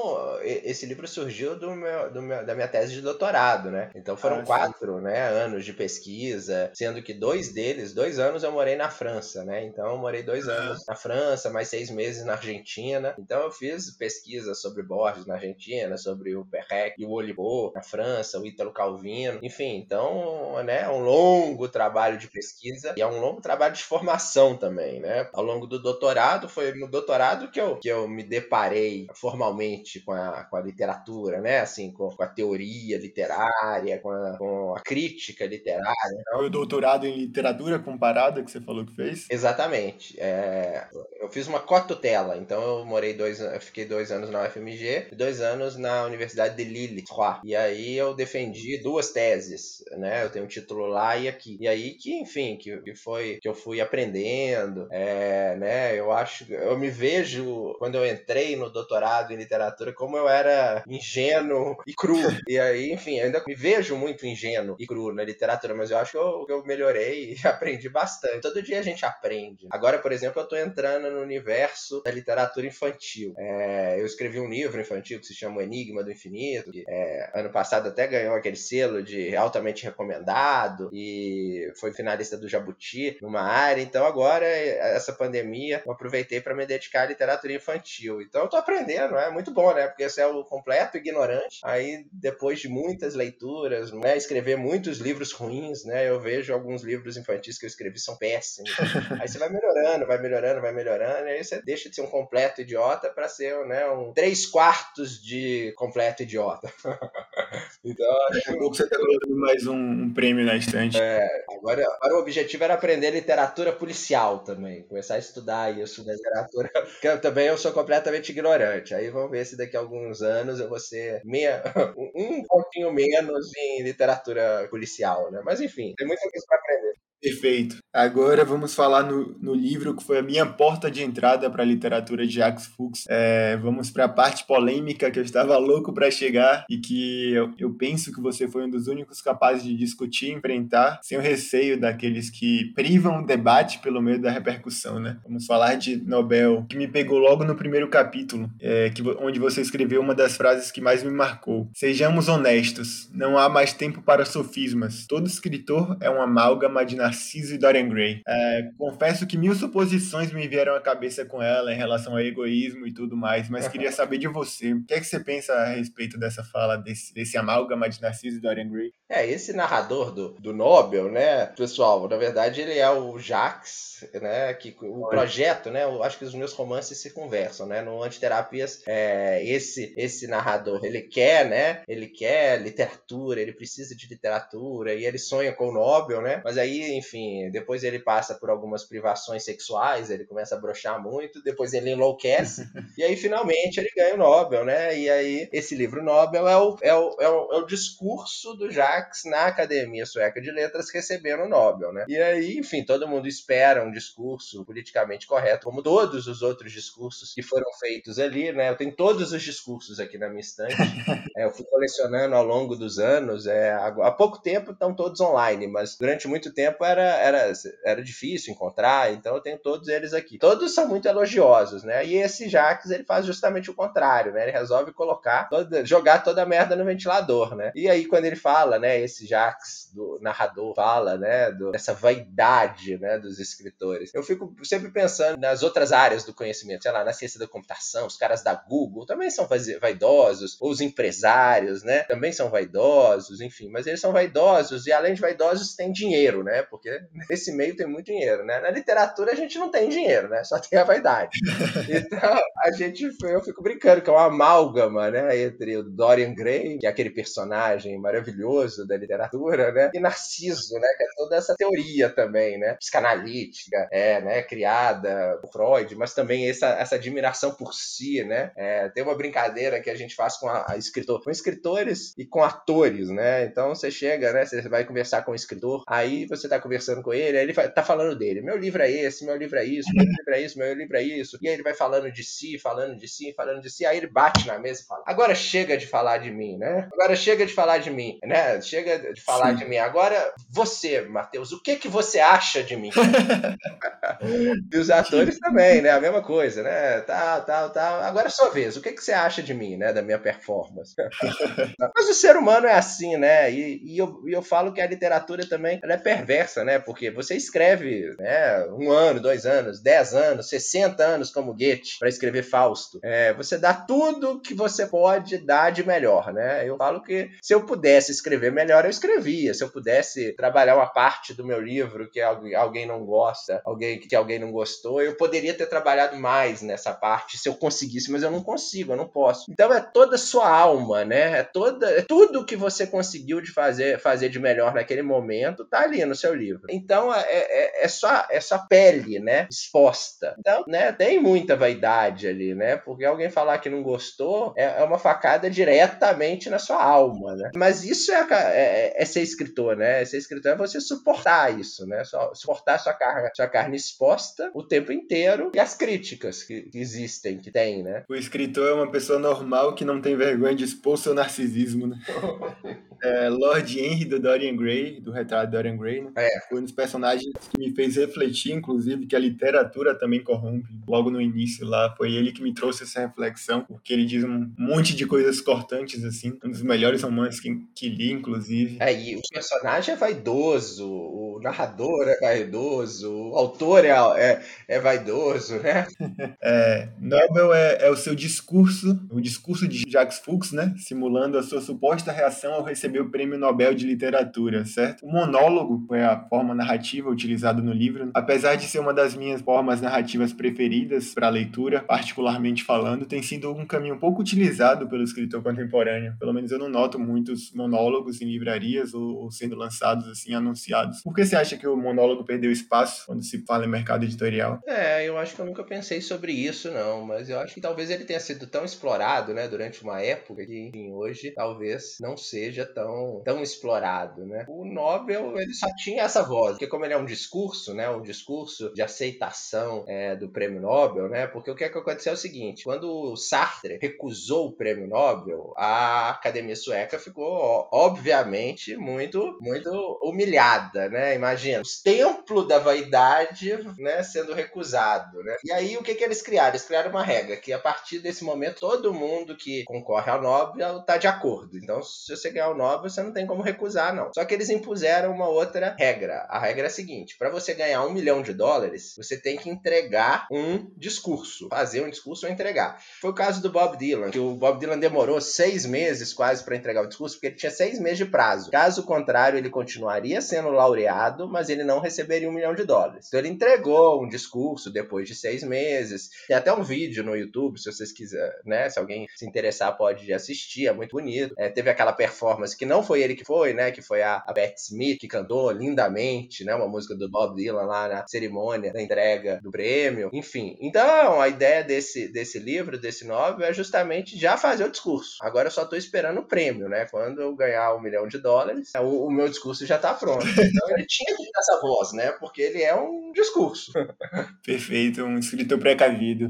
Esse livro surgiu do meu, do meu, da minha tese de doutorado, né? Então foram ah, quatro né, anos de pesquisa, sendo que dois deles, dois anos eu morei na França, né? Então eu morei dois anos na França, mais seis meses na Argentina. Então então eu fiz pesquisa sobre Borges na Argentina, sobre o Perrec e o Oliveira na França, o Ítalo Calvino, enfim, então, né, é um longo trabalho de pesquisa e é um longo trabalho de formação também, né? Ao longo do doutorado, foi no doutorado que eu, que eu me deparei formalmente com a, com a literatura, né? Assim, com, com a teoria literária, com a, com a crítica literária. Então... Foi o doutorado em literatura comparada que você falou que fez? Exatamente. É, eu fiz uma cotutela, então eu morei dois dois, eu fiquei dois anos na UFMG e dois anos na Universidade de Lille, E aí eu defendi duas teses, né? Eu tenho um título lá e aqui. E aí que, enfim, que, que foi que eu fui aprendendo, é, né? Eu acho, eu me vejo quando eu entrei no doutorado em literatura como eu era ingênuo e cru. E aí, enfim, ainda me vejo muito ingênuo e cru na literatura, mas eu acho que eu, eu melhorei e aprendi bastante. Todo dia a gente aprende. Agora, por exemplo, eu tô entrando no universo da literatura infantil infantil. É, eu escrevi um livro infantil que se chama O Enigma do Infinito, que é, ano passado até ganhou aquele selo de altamente recomendado e foi finalista do Jabuti numa área. Então agora, essa pandemia, eu aproveitei para me dedicar à literatura infantil. Então eu tô aprendendo, é muito bom, né? Porque você é o completo ignorante. Aí, depois de muitas leituras, né, escrever muitos livros ruins, né? Eu vejo alguns livros infantis que eu escrevi são péssimos. aí você vai melhorando, vai melhorando, vai melhorando, e aí você deixa de ser um completo idiota para ser né, um três quartos de completo idiota. então, Daqui a pouco você está colocando mais um, um, prêmio na estante. É, agora, agora o objetivo era aprender literatura policial também, começar a estudar isso na literatura, porque eu, também eu sou completamente ignorante. Aí vamos ver se daqui a alguns anos eu vou ser meia, um pouquinho menos em literatura policial, né? Mas enfim, tem muita coisa para aprender. Perfeito. Agora vamos falar no, no livro que foi a minha porta de entrada para a literatura de Jacques Fuchs. É, vamos para a parte polêmica que eu estava louco para chegar e que eu, eu, penso que você foi um dos únicos capazes de discutir e enfrentar sem o receio daqueles que privam o debate pelo meio da repercussão, né? Vamos falar de Nobel, que me pegou logo no primeiro capítulo, é, que, onde você escreveu uma das frases que mais me marcou. Sejamos honestos, não há mais tempo para sofismas. Todo escritor é uma amálgama de Narciso e Dorian Gray. É, confesso que mil suposições me vieram à cabeça com ela em relação ao egoísmo e tudo mais, mas queria saber de você. O que é que você pensa a respeito dessa fala, desse, desse amálgama de Narciso e Dorian Gray? É, esse narrador do, do Nobel, né, pessoal, na verdade ele é o Jacques, né, que o projeto, né, eu acho que os meus romances se conversam, né, no Antiterapias, é, esse, esse narrador, ele quer, né, ele quer literatura, ele precisa de literatura, e ele sonha com o Nobel, né, mas aí, enfim, depois ele passa por algumas privações sexuais, ele começa a brochar muito, depois ele enlouquece, e aí finalmente ele ganha o Nobel, né, e aí esse livro Nobel é o, é o, é o, é o discurso do Jacques na Academia Sueca de Letras recebendo o Nobel, né, e aí, enfim, todo mundo espera um discurso politicamente correto, como todos os outros discursos que foram feitos ali, né, eu tenho todos os discursos aqui na minha estante, é, eu fui colecionando ao longo dos anos, é, há pouco tempo estão todos online, mas durante muito tempo era, era, era difícil encontrar, então eu tenho todos eles aqui. Todos são muito elogiosos, né? E esse Jacques, ele faz justamente o contrário, né? Ele resolve colocar, toda, jogar toda a merda no ventilador, né? E aí quando ele fala, né, esse Jacques do narrador fala, né, do, dessa vaidade, né, dos escritores. Eu fico sempre pensando nas outras áreas do conhecimento, sei lá, na ciência da computação, os caras da Google também são vaidosos, os empresários, né, também são vaidosos, enfim, mas eles são vaidosos e além de vaidosos têm dinheiro, né, porque nesse meio tem muito dinheiro, né. Na literatura a gente não tem dinheiro, né, só tem a vaidade. Então a gente, eu fico brincando que é uma amálgama, né, entre o Dorian Gray, que é aquele personagem maravilhoso da literatura, né, e Narciso, né, que é toda essa teoria também, né, psicanalítica, é, né, criada por Freud, mas também essa, essa admiração por si, né, é, tem uma brincadeira que a gente faz com a, a escritor, com escritores e com atores, né, então você chega, né, você vai conversar com o escritor, aí você tá conversando com ele, aí ele tá falando dele, meu livro é esse, meu livro é isso, meu livro é isso, meu livro é isso, e aí ele vai falando de si, falando de si, falando de si, aí ele bate na mesa e fala, agora chega de falar de mim, né, agora chega de falar de mim, né, chega de falar Sim. de mim, agora você, Matheus, o que que você acha de mim? e os atores também, né, a mesma coisa, né, tá, tá, tá, agora é sua vez, o que que você acha de mim, né, da minha performance? Mas o ser humano é assim, né, e, e, eu, e eu falo que a literatura também, é perversa, né, porque você escreve, né, um ano, dois anos, dez anos, 60 anos como Goethe para escrever Fausto, é, você dá tudo que você pode dar de melhor, né, eu falo que se eu pudesse escrever melhor, eu escrevia, se eu pudesse trabalhar uma parte do meu livro que alguém não gosta, alguém que alguém não gostou, eu poderia ter trabalhado mais nessa parte se eu conseguisse, mas eu não consigo, eu não posso. Então é toda a sua alma, né? É toda, é tudo que você conseguiu de fazer, fazer de melhor naquele momento tá ali no seu livro. Então é, é, é só é só pele, né? Exposta. Então, né? Tem muita vaidade ali, né? Porque alguém falar que não gostou é, é uma facada diretamente na sua alma, né? Mas isso é, é, é ser escritor, né? Ser escritor é você suportar isso, né? Só, suportar sua carga, sua carne exposta o tempo inteiro e as críticas que, que existem, que tem, né? O escritor é uma pessoa normal que não tem vergonha de expor seu narcisismo, né? é, Lord Henry do Dorian Gray, do retrato de Dorian Gray, né? É. Foi um dos personagens que me fez refletir, inclusive, que a literatura também corrompe. Logo no início lá, foi ele que me trouxe essa reflexão, porque ele diz um monte de coisas cortantes, assim. Um dos melhores romances que, que li, inclusive. É, e o personagem é vaidoso, o narrador é vaidoso, o autor é, é, é vaidoso, né? É, Nobel é, é, o seu discurso, o discurso de Jacques Fuchs, né? Simulando a sua suposta reação ao receber o Prêmio Nobel de Literatura, certo? O monólogo foi a forma narrativa utilizada no livro, apesar de ser uma das minhas formas narrativas preferidas para leitura, particularmente falando, tem sido um caminho pouco utilizado pelo escritor contemporâneo. Pelo menos eu não noto muitos monólogos em livrarias ou, ou sendo lançados assim, anunciados. Por que você acha que o monólogo perdeu espaço quando se fala em mercado editorial? É, eu acho que eu nunca pensei sobre isso, não, mas eu acho que talvez ele tenha sido tão explorado, né, durante uma época que, enfim, hoje talvez não seja tão, tão explorado, né? O Nobel, ele só tinha essa voz, porque como ele é um discurso, né, um discurso de aceitação é, do prêmio Nobel, né, porque o que, é que aconteceu é o seguinte, quando o Sartre recusou o prêmio Nobel, a Academia Sueca ficou, obviamente, muito, muito humilhada, né? Imagina, o templo da vaidade, né, sendo recusado, né? E aí o que que eles criaram? Eles criaram uma regra que a partir desse momento todo mundo que concorre ao Nobel está de acordo. Então, se você ganhar o Nobel, você não tem como recusar, não. Só que eles impuseram uma outra regra regra. A regra é a seguinte: para você ganhar um milhão de dólares, você tem que entregar um discurso, fazer um discurso ou entregar. Foi o caso do Bob Dylan, que o Bob Dylan demorou seis meses quase para entregar o discurso, porque ele tinha seis meses de prazo. Caso contrário, ele continuaria sendo laureado, mas ele não receberia um milhão de dólares. Então ele entregou um discurso depois de seis meses. Tem até um vídeo no YouTube, se vocês quiserem, né? Se alguém se interessar, pode assistir, é muito bonito. É, teve aquela performance que não foi ele que foi, né? Que foi a, a Beth Smith, que cantou lindamente, né? Uma música do Bob Dylan lá na cerimônia da entrega do prêmio. Enfim, então a ideia desse, desse livro, desse novel, é justamente já fazer o discurso. Agora eu só tô esperando o prêmio, né? Quando eu ganhar um milhão de dólares, o, o meu discurso já tá pronto. Então ele tinha que ter essa voz, né? Porque ele é um discurso. Perfeito, um escritor precavido.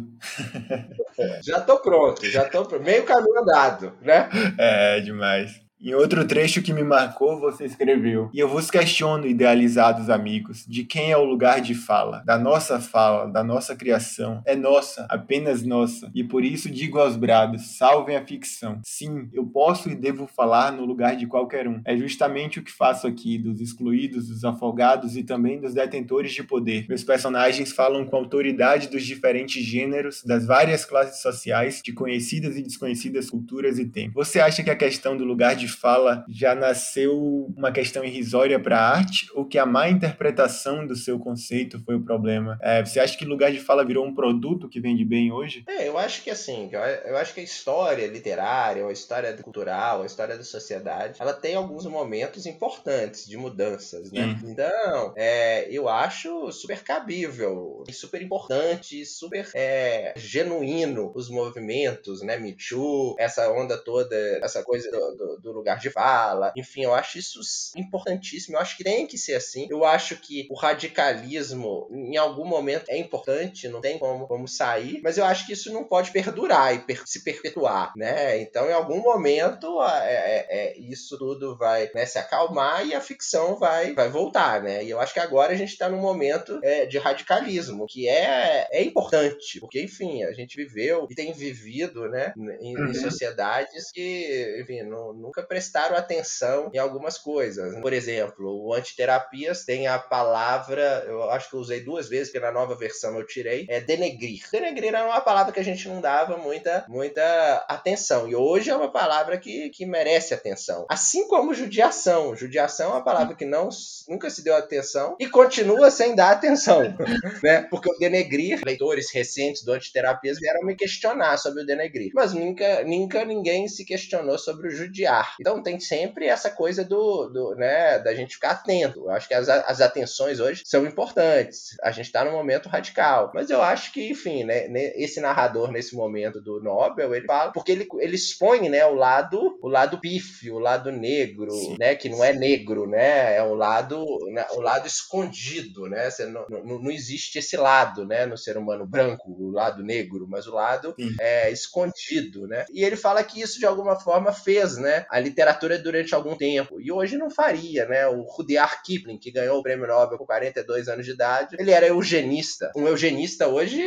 já tô pronto, já tô meio caminho andado, né? É, demais. Em outro trecho que me marcou, você escreveu: E eu vos questiono, idealizados amigos, de quem é o lugar de fala, da nossa fala, da nossa criação. É nossa, apenas nossa. E por isso digo aos brados: salvem a ficção. Sim, eu posso e devo falar no lugar de qualquer um. É justamente o que faço aqui, dos excluídos, dos afogados e também dos detentores de poder. Meus personagens falam com autoridade dos diferentes gêneros, das várias classes sociais, de conhecidas e desconhecidas culturas e tempos. Você acha que a questão do lugar de fala já nasceu uma questão irrisória para a arte ou que a má interpretação do seu conceito foi o problema? É, você acha que lugar de fala virou um produto que vende bem hoje? É, eu acho que assim, eu acho que a história literária, ou a história cultural, a história da sociedade, ela tem alguns momentos importantes de mudanças, né? Sim. Então, é, eu acho super cabível, super importante, super é, genuíno os movimentos, né? Me Too, essa onda toda, essa coisa do, do, do lugar de fala. Enfim, eu acho isso importantíssimo. Eu acho que tem que ser assim. Eu acho que o radicalismo, em algum momento, é importante, não tem como, como sair, mas eu acho que isso não pode perdurar e per se perpetuar, né? Então, em algum momento, é, é, é, isso tudo vai né, se acalmar e a ficção vai, vai voltar, né? E eu acho que agora a gente está num momento é, de radicalismo, que é, é importante, porque, enfim, a gente viveu e tem vivido, né, em, uhum. em sociedades que, enfim, não, nunca prestaram atenção em algumas coisas. Por exemplo, o antiterapias tem a palavra, eu acho que eu usei duas vezes, porque na nova versão eu tirei, é denegrir. Denegrir era uma palavra que a gente não dava muita, muita atenção. E hoje é uma palavra que, que merece atenção. Assim como judiação. Judiação é uma palavra que não, nunca se deu atenção e continua sem dar atenção. né? Porque o denegrir, leitores recentes do antiterapias vieram me questionar sobre o denegrir. Mas nunca, nunca ninguém se questionou sobre o judiar. Então tem sempre essa coisa do, do né, da gente ficar atento. Eu acho que as, as atenções hoje são importantes. A gente está num momento radical. Mas eu acho que, enfim, né, esse narrador nesse momento do Nobel, ele fala, porque ele, ele expõe, né, o lado, o lado pífio, o lado negro, Sim. né, que não é negro, né, é o lado, né, o lado escondido, né, não, não, não, existe esse lado, né, no ser humano branco, o lado negro, mas o lado é escondido, né. E ele fala que isso de alguma forma fez, né, a literatura durante algum tempo. E hoje não faria, né? O Rudyard Kipling, que ganhou o prêmio Nobel com 42 anos de idade, ele era eugenista. Um eugenista hoje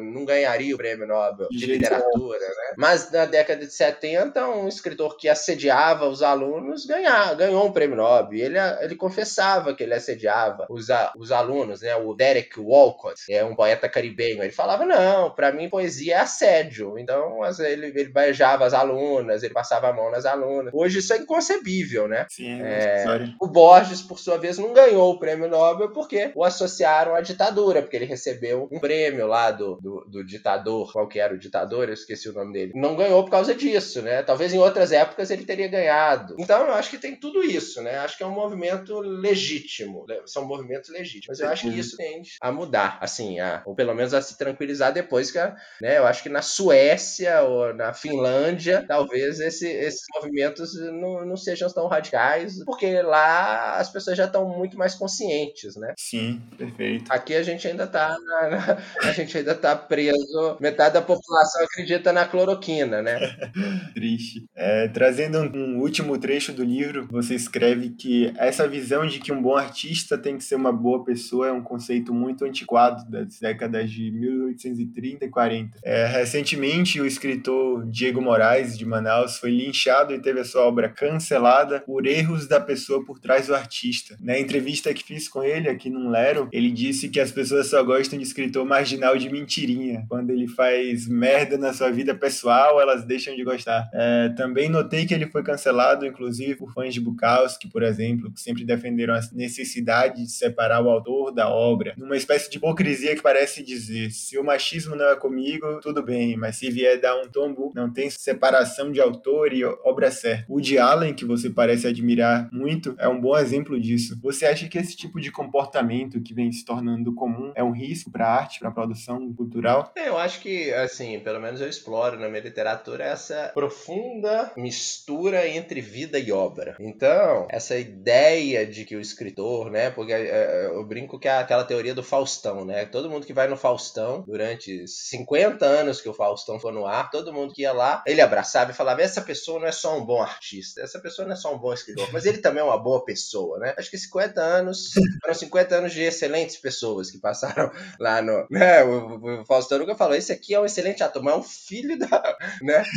não ganharia o prêmio Nobel de literatura, né? Mas na década de 70, um escritor que assediava os alunos ganhar, ganhou um prêmio Nobel. Ele, ele confessava que ele assediava os, os alunos, né? O Derek Walcott, é um poeta caribenho. Ele falava: não, para mim poesia é assédio. Então ele, ele beijava as alunas, ele passava a mão nas alunas. Hoje isso é inconcebível, né? Sim, é, o Borges, por sua vez, não ganhou o prêmio Nobel porque o associaram à ditadura, porque ele recebeu um prêmio lá do, do, do ditador, qual que era o ditador, eu esqueci o nome dele. Não ganhou por causa disso, né? Talvez em outras épocas ele teria ganhado. Então eu acho que tem tudo isso, né? Acho que é um movimento legítimo, são movimentos legítimos. Mas eu acho que isso tende a mudar, assim, a, ou pelo menos a se tranquilizar depois que, a, né? Eu acho que na Suécia ou na Finlândia, talvez esse, esses movimentos não, não sejam tão radicais, porque lá as pessoas já estão muito mais conscientes, né? Sim, perfeito. Aqui a gente ainda tá na, a gente ainda tá preso, metade da população acredita na cloroquina, né? Triste. É, trazendo um, um último trecho do livro, você escreve que essa visão de que um bom artista tem que ser uma boa pessoa é um conceito muito antiquado das décadas de 1830 e 40. É, recentemente, o escritor Diego Moraes, de Manaus, foi linchado e teve a sua obra cancelada por erros da pessoa por trás do artista. Na entrevista que fiz com ele aqui no Lero, ele disse que as pessoas só gostam de escritor marginal de mentirinha. Quando ele faz merda na sua vida pessoal, elas deixam de gostar. É, também notei que ele foi cancelado, inclusive, por fãs de Bukowski, por exemplo, que sempre defenderam a necessidade de separar o autor da obra, numa espécie de hipocrisia que parece dizer: se o machismo não é comigo, tudo bem, mas se vier dar um tombo, não tem separação de autor e obra certa. O de Allen, que você parece admirar muito, é um bom exemplo disso. Você acha que esse tipo de comportamento que vem se tornando comum é um risco para a arte, para a produção cultural? É, eu acho que, assim, pelo menos eu exploro na minha literatura essa profunda mistura entre vida e obra. Então, essa ideia de que o escritor, né, porque é, é, eu brinco que é aquela teoria do Faustão, né? Todo mundo que vai no Faustão durante 50 anos que o Faustão foi no ar, todo mundo que ia lá, ele abraçava e falava: essa pessoa não é só um bom artista, essa pessoa não é só um bom escritor, mas ele também é uma boa pessoa, né? Acho que 50 anos foram 50 anos de excelentes pessoas que passaram lá no. Né? O, o Faustão nunca falou: esse aqui é um excelente ator, mas é um filho da. Né?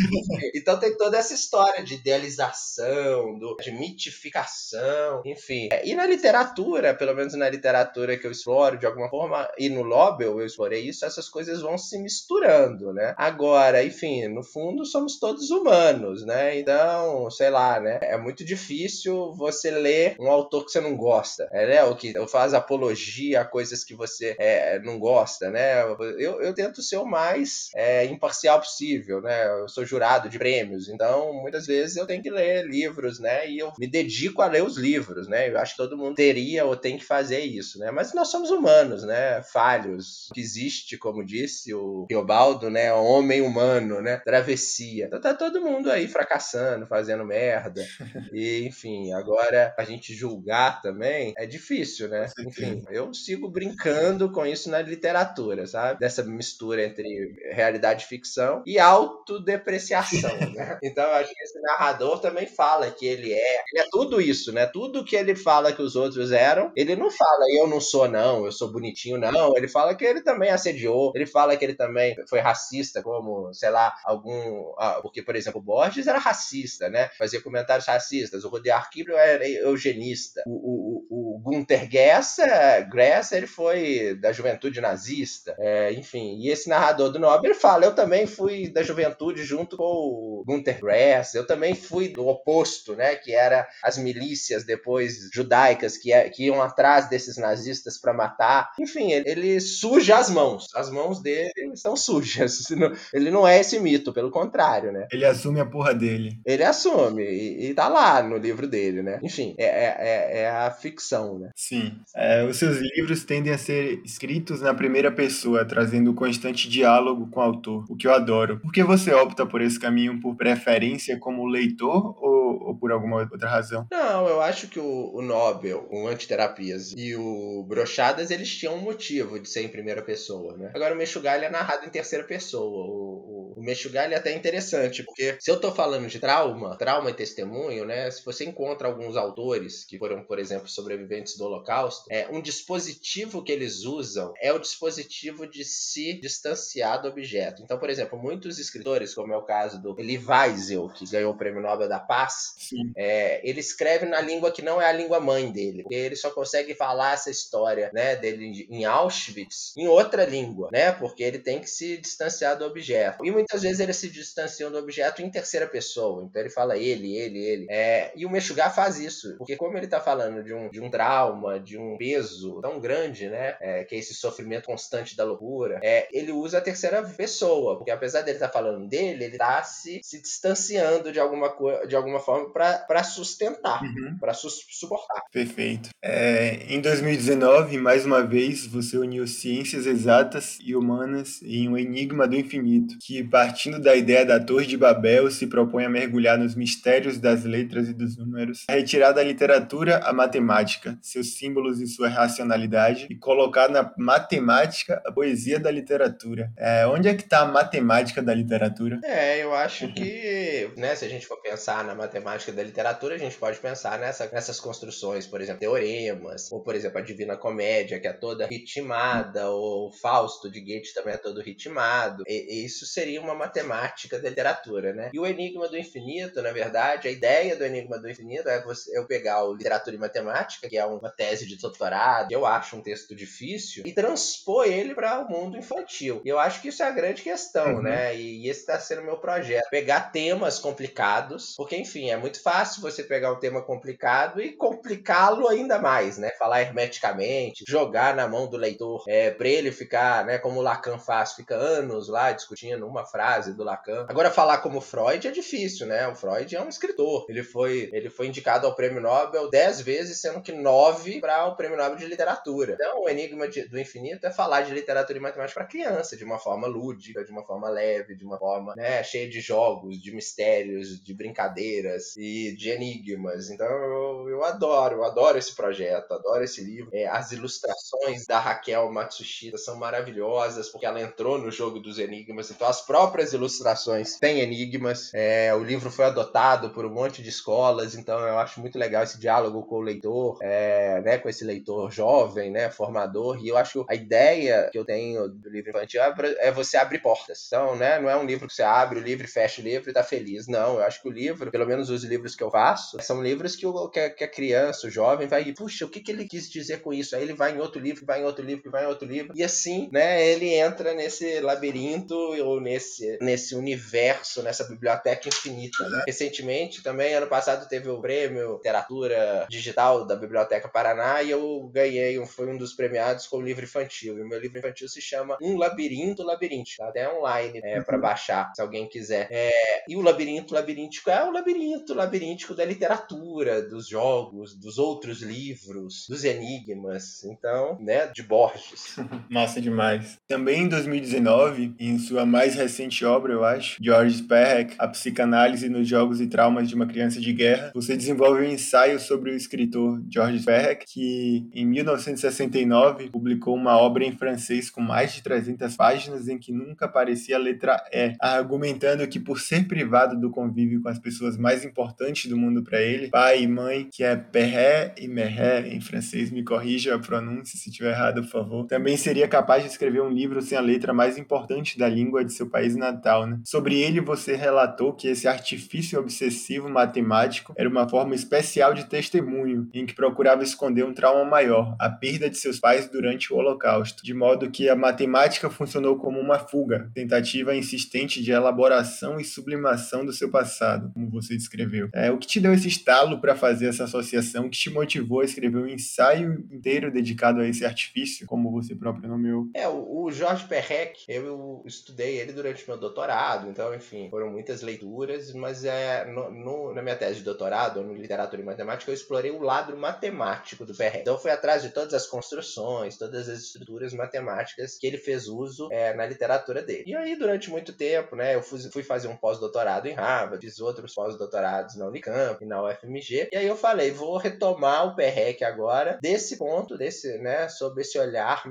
Então tem toda essa história de idealização, do, de mitificação, enfim. E na literatura, pelo menos na literatura que eu exploro de alguma forma, e no Lobel eu explorei isso, essas coisas vão se misturando, né? Agora, enfim, no fundo somos todos humanos, né? Então, sei lá, né? É muito difícil você ler um autor que você não gosta, é, né? O que faz apologia a coisas que você é, não gosta, né? Eu, eu tento ser o mais é, imparcial possível, né? Eu sou jurado de prêmios, então muitas vezes eu tenho que ler livros, né? E eu me dedico a ler os livros, né? Eu acho que todo mundo teria ou tem que fazer isso, né? Mas nós somos humanos, né? Falhos. Que existe, como disse o Teobaldo, né? Homem humano, né? Travessia. Então tá todo mundo aí fracassando, fazendo merda. E, enfim, agora a gente julgar também é difícil, né? Enfim, eu sigo brincando com isso na literatura, sabe? Dessa mistura entre realidade e ficção e autodepreciação, né? Então eu acho que esse narrador também fala que ele é, ele é tudo isso, né? Tudo que ele fala que os outros eram, ele não fala eu não sou não, eu sou bonitinho não, ele fala que ele também assediou, ele fala que ele também foi racista, como, sei lá, algum, ah, porque por exemplo, Borges era racista, né? Fazia comentários racistas, o Rudyard Kipling era eugenista, o, o, o Gunther Grass, ele foi da juventude nazista, é, enfim, e esse narrador do Nobel ele fala, eu também fui da juventude junto com o Gunther Grass, eu também fui do oposto, né, que era as milícias depois judaicas que, é, que iam atrás desses nazistas para matar. Enfim, ele, ele, suja as mãos. As mãos dele estão sujas. Ele não é esse mito, pelo contrário, né? Ele assume a porra dele. Ele assume e, e tá lá no livro dele, né? Enfim, é, é, é, é a ficção, né? Sim. É, os seus livros tendem a ser escritos na primeira pessoa, trazendo constante diálogo com o autor, o que eu adoro. Por que você opta por esse caminho por preferência como leitor ou, ou por alguma outra razão? Não, eu acho que o, o Nobel, o Antiterapias e o Brochadas, eles tinham um motivo de ser em primeira pessoa, né? Agora o Meshugalha é narrado em terceira pessoa. O, o, o Meshugalha é até interessante, porque se eu tô falando de trauma, trauma e testemunho, né? Se você encontra alguns autores que foram, por exemplo, sobreviventes do Holocausto, é um dispositivo que eles usam é o dispositivo de se distanciar do objeto. Então, por exemplo, muitos escritores, como é o caso do Elie Wiesel, que ganhou o Prêmio Nobel da Paz, é, ele escreve na língua que não é a língua mãe dele, porque ele só consegue falar essa história, né, dele em Auschwitz em outra língua, né, porque ele tem que se distanciar do objeto. E muitas vezes ele se distancia do objeto em terceira pessoa, então ele fala ele, ele, ele. É, e o Meshuggah faz isso, porque como ele está falando de um, de um trauma, de um peso tão grande, né, é, que é esse sofrimento constante da loucura, é, ele usa a terceira pessoa, porque apesar dele estar tá falando dele, ele está se, se distanciando de alguma, de alguma forma para sustentar, uhum. para su suportar. Perfeito. É, em 2019, mais uma vez, você uniu ciências exatas e humanas em um enigma do infinito, que, partindo da ideia da Torre de Babel, se propõe a mergulhar nos mistérios das letras e dos números, retirar da literatura a matemática, seus símbolos e sua racionalidade, e colocar na matemática a poesia da literatura. É, onde é que está a matemática da literatura? É, eu acho que, né, se a gente for pensar na matemática, matemática da literatura, a gente pode pensar nessa, nessas construções, por exemplo, teoremas, ou por exemplo, a Divina Comédia, que é toda ritmada, ou Fausto de Goethe também é todo ritmado. E, e isso seria uma matemática da literatura, né? E o Enigma do Infinito, na verdade, a ideia do Enigma do Infinito é você, eu pegar o Literatura e Matemática, que é uma tese de doutorado, eu acho um texto difícil, e transpor ele para o mundo infantil. E eu acho que isso é a grande questão, uhum. né? E, e esse está sendo o meu projeto. Pegar temas complicados, porque, enfim, é muito fácil você pegar um tema complicado e complicá-lo ainda mais, né? Falar hermeticamente, jogar na mão do leitor, é, para ele ficar, né, como o Lacan faz, fica anos lá discutindo uma frase do Lacan. Agora, falar como Freud é difícil, né? O Freud é um escritor. Ele foi, ele foi indicado ao prêmio Nobel dez vezes, sendo que nove para o prêmio Nobel de Literatura. Então, o Enigma de, do Infinito é falar de literatura e matemática para criança, de uma forma lúdica, de uma forma leve, de uma forma né, cheia de jogos, de mistérios, de brincadeiras e de enigmas. Então, eu, eu adoro, eu adoro esse projeto, adoro esse livro. É, as ilustrações da Raquel Matsushita são maravilhosas, porque ela entrou no jogo dos enigmas, então as próprias ilustrações têm enigmas. É, o livro foi adotado por um monte de escolas, então eu acho muito legal esse diálogo com o leitor, é, né, com esse leitor jovem, né, formador, e eu acho que a ideia que eu tenho do livro infantil é, é você abrir portas. Então, né, não é um livro que você abre o livro e fecha o livro e tá feliz. Não, eu acho que o livro, pelo menos os livros que eu faço, são livros que, o, que, a, que a criança, o jovem, vai, puxa, o que, que ele quis dizer com isso? Aí ele vai em outro livro, vai em outro livro, vai em outro livro, e assim, né, ele entra nesse labirinto ou nesse, nesse universo, nessa biblioteca infinita, né? Recentemente, também, ano passado, teve o prêmio Literatura Digital da Biblioteca Paraná e eu ganhei, foi um dos premiados com o livro infantil. E o meu livro infantil se chama Um Labirinto Labiríntico. Tá até online é, para uhum. baixar, se alguém quiser. É, e o labirinto labiríntico é o labirinto labiríntico da literatura, dos jogos, dos outros livros, dos enigmas. Então, né, de Borges. Massa demais. Também em 2019, em sua mais recente obra, eu acho, George Perec, A Psicanálise nos Jogos e Traumas de uma Criança de Guerra, você desenvolve um ensaio sobre o escritor George Perec, que em 1969 publicou uma obra em francês com mais de 300 páginas em que nunca aparecia a letra E, argumentando que por ser privado do convívio com as pessoas mais importantes do mundo para ele, pai e mãe, que é Perré e Merré em francês, me corrija a pronúncia se estiver errado, por favor, também seria capaz de escrever um livro sem a letra mais importante da língua de seu país natal. Né? Sobre ele, você relatou que esse artifício obsessivo matemático era uma forma especial de testemunho, em que procurava esconder um trauma maior, a perda de seus pais durante o Holocausto, de modo que a matemática funcionou como uma fuga, tentativa insistente de elaboração e sublimação do seu passado, como você descreveu. É, o que te deu esse estalo para fazer essa associação, que te motivou a escrever um ensaio inteiro dedicado a esse artifício, como você próprio nomeou? É, o Jorge Perrec, eu estudei ele durante meu doutorado, então, enfim, foram muitas leituras, mas é no, no, na minha tese de doutorado, no literatura e matemática, eu explorei o lado matemático do Perrec. Então, fui atrás de todas as construções, todas as estruturas matemáticas que ele fez uso é, na literatura dele. E aí, durante muito tempo, né, eu fui, fui fazer um pós-doutorado em Harvard, fiz outros pós-doutorados na Unicamp e na UFMG, e aí eu falei, vou retomar o PREC agora desse ponto, desse, né, sobre esse olhar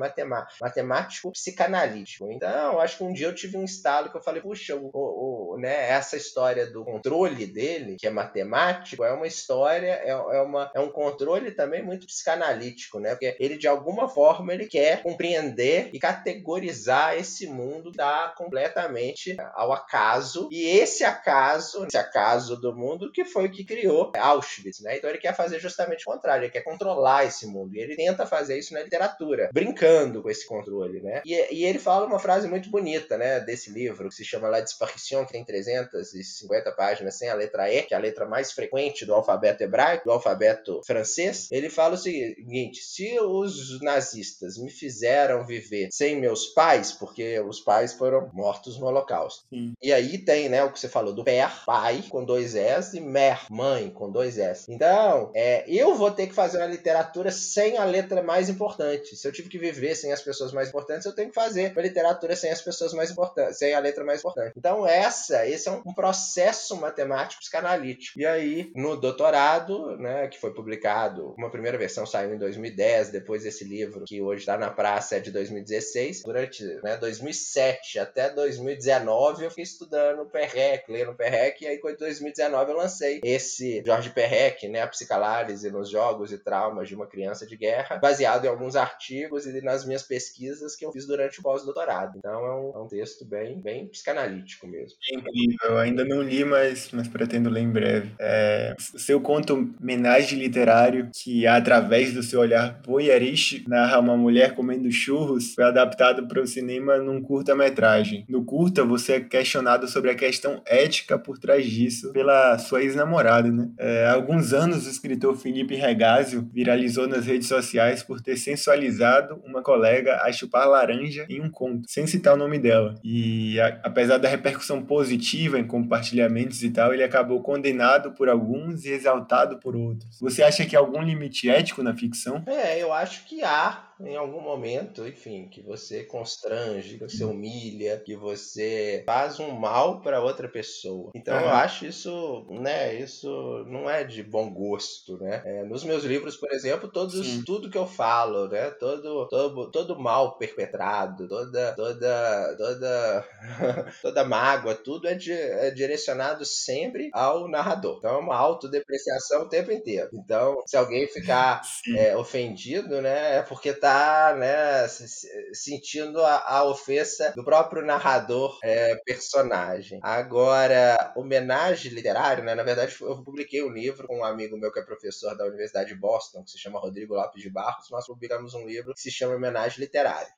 matemático, psicanalítico. Então, acho que um dia eu tive um estalo que eu falei, puxa, o, o, né, essa história do controle dele, que é matemático, é uma história, é, é, uma, é um controle também muito psicanalítico, né? Porque ele, de alguma forma, ele quer compreender e categorizar esse mundo da completamente ao acaso. E esse acaso, esse acaso do mundo, que foi o que criou Auschwitz, né? Então ele quer fazer justamente o contrário, ele quer controlar esse mundo. E ele tenta fazer isso na literatura, brincando com esse controle, né? E, e ele fala uma frase muito bonita, né, desse livro, que se chama La Disparition, que tem 350 páginas sem a letra E, que é a letra mais frequente do alfabeto hebraico, do alfabeto francês. Ele fala o seguinte: se os nazistas me fizeram viver sem meus pais, porque os pais foram mortos no Holocausto. Sim. E aí tem, né, o que você falou do per, pai, com dois S, e mer, mãe, com dois S. Então, é, eu vou ter que fazer uma literatura sem a letra mais importante. Se eu tive que viver sem as pessoas mais importantes, eu tenho que fazer uma literatura sem as pessoas mais importantes, sem a letra mais importante. Então, essa, esse é um, um processo matemático psicanalítico. E aí, no doutorado, né, que foi publicado, uma primeira versão saiu em 2010, depois esse livro, que hoje está na praça, é de 2016. Durante né, 2007 até 2019, eu fiquei estudando o PREC, lendo o PREC, e aí, em 2019, 2019 eu lancei esse Jorge Perrec, né, a psicanálise nos jogos e traumas de uma criança de guerra, baseado em alguns artigos e nas minhas pesquisas que eu fiz durante o pós-doutorado. Então é um, é um, texto bem, bem psicanalítico mesmo. É incrível, ainda não li, mas, mas pretendo ler em breve. É, seu conto Menage Literário, que através do seu olhar voyeurista narra uma mulher comendo churros, foi adaptado para o cinema num curta-metragem. No curta, você é questionado sobre a questão ética por trás disso pela sua ex-namorada, né? É, há alguns anos, o escritor Felipe Regazio viralizou nas redes sociais por ter sensualizado uma colega a chupar laranja em um conto, sem citar o nome dela. E a, apesar da repercussão positiva em compartilhamentos e tal, ele acabou condenado por alguns e exaltado por outros. Você acha que há algum limite ético na ficção? É, eu acho que há em algum momento, enfim, que você constrange, que você humilha, que você faz um mal para outra pessoa. Então uhum. eu acho isso, né, isso não é de bom gosto, né? É, nos meus livros, por exemplo, todos, tudo que eu falo, né, todo, todo, todo mal perpetrado, toda, toda, toda, toda mágoa, tudo é, de, é direcionado sempre ao narrador. Então é uma autodepreciação o tempo inteiro. Então, se alguém ficar é, ofendido, né, é porque tá né, sentindo a, a ofensa do próprio narrador é, personagem. Agora, homenagem literária, né? Na verdade, eu publiquei um livro com um amigo meu que é professor da Universidade de Boston, que se chama Rodrigo Lopes de Barros. Nós publicamos um livro que se chama Homenagem Literária.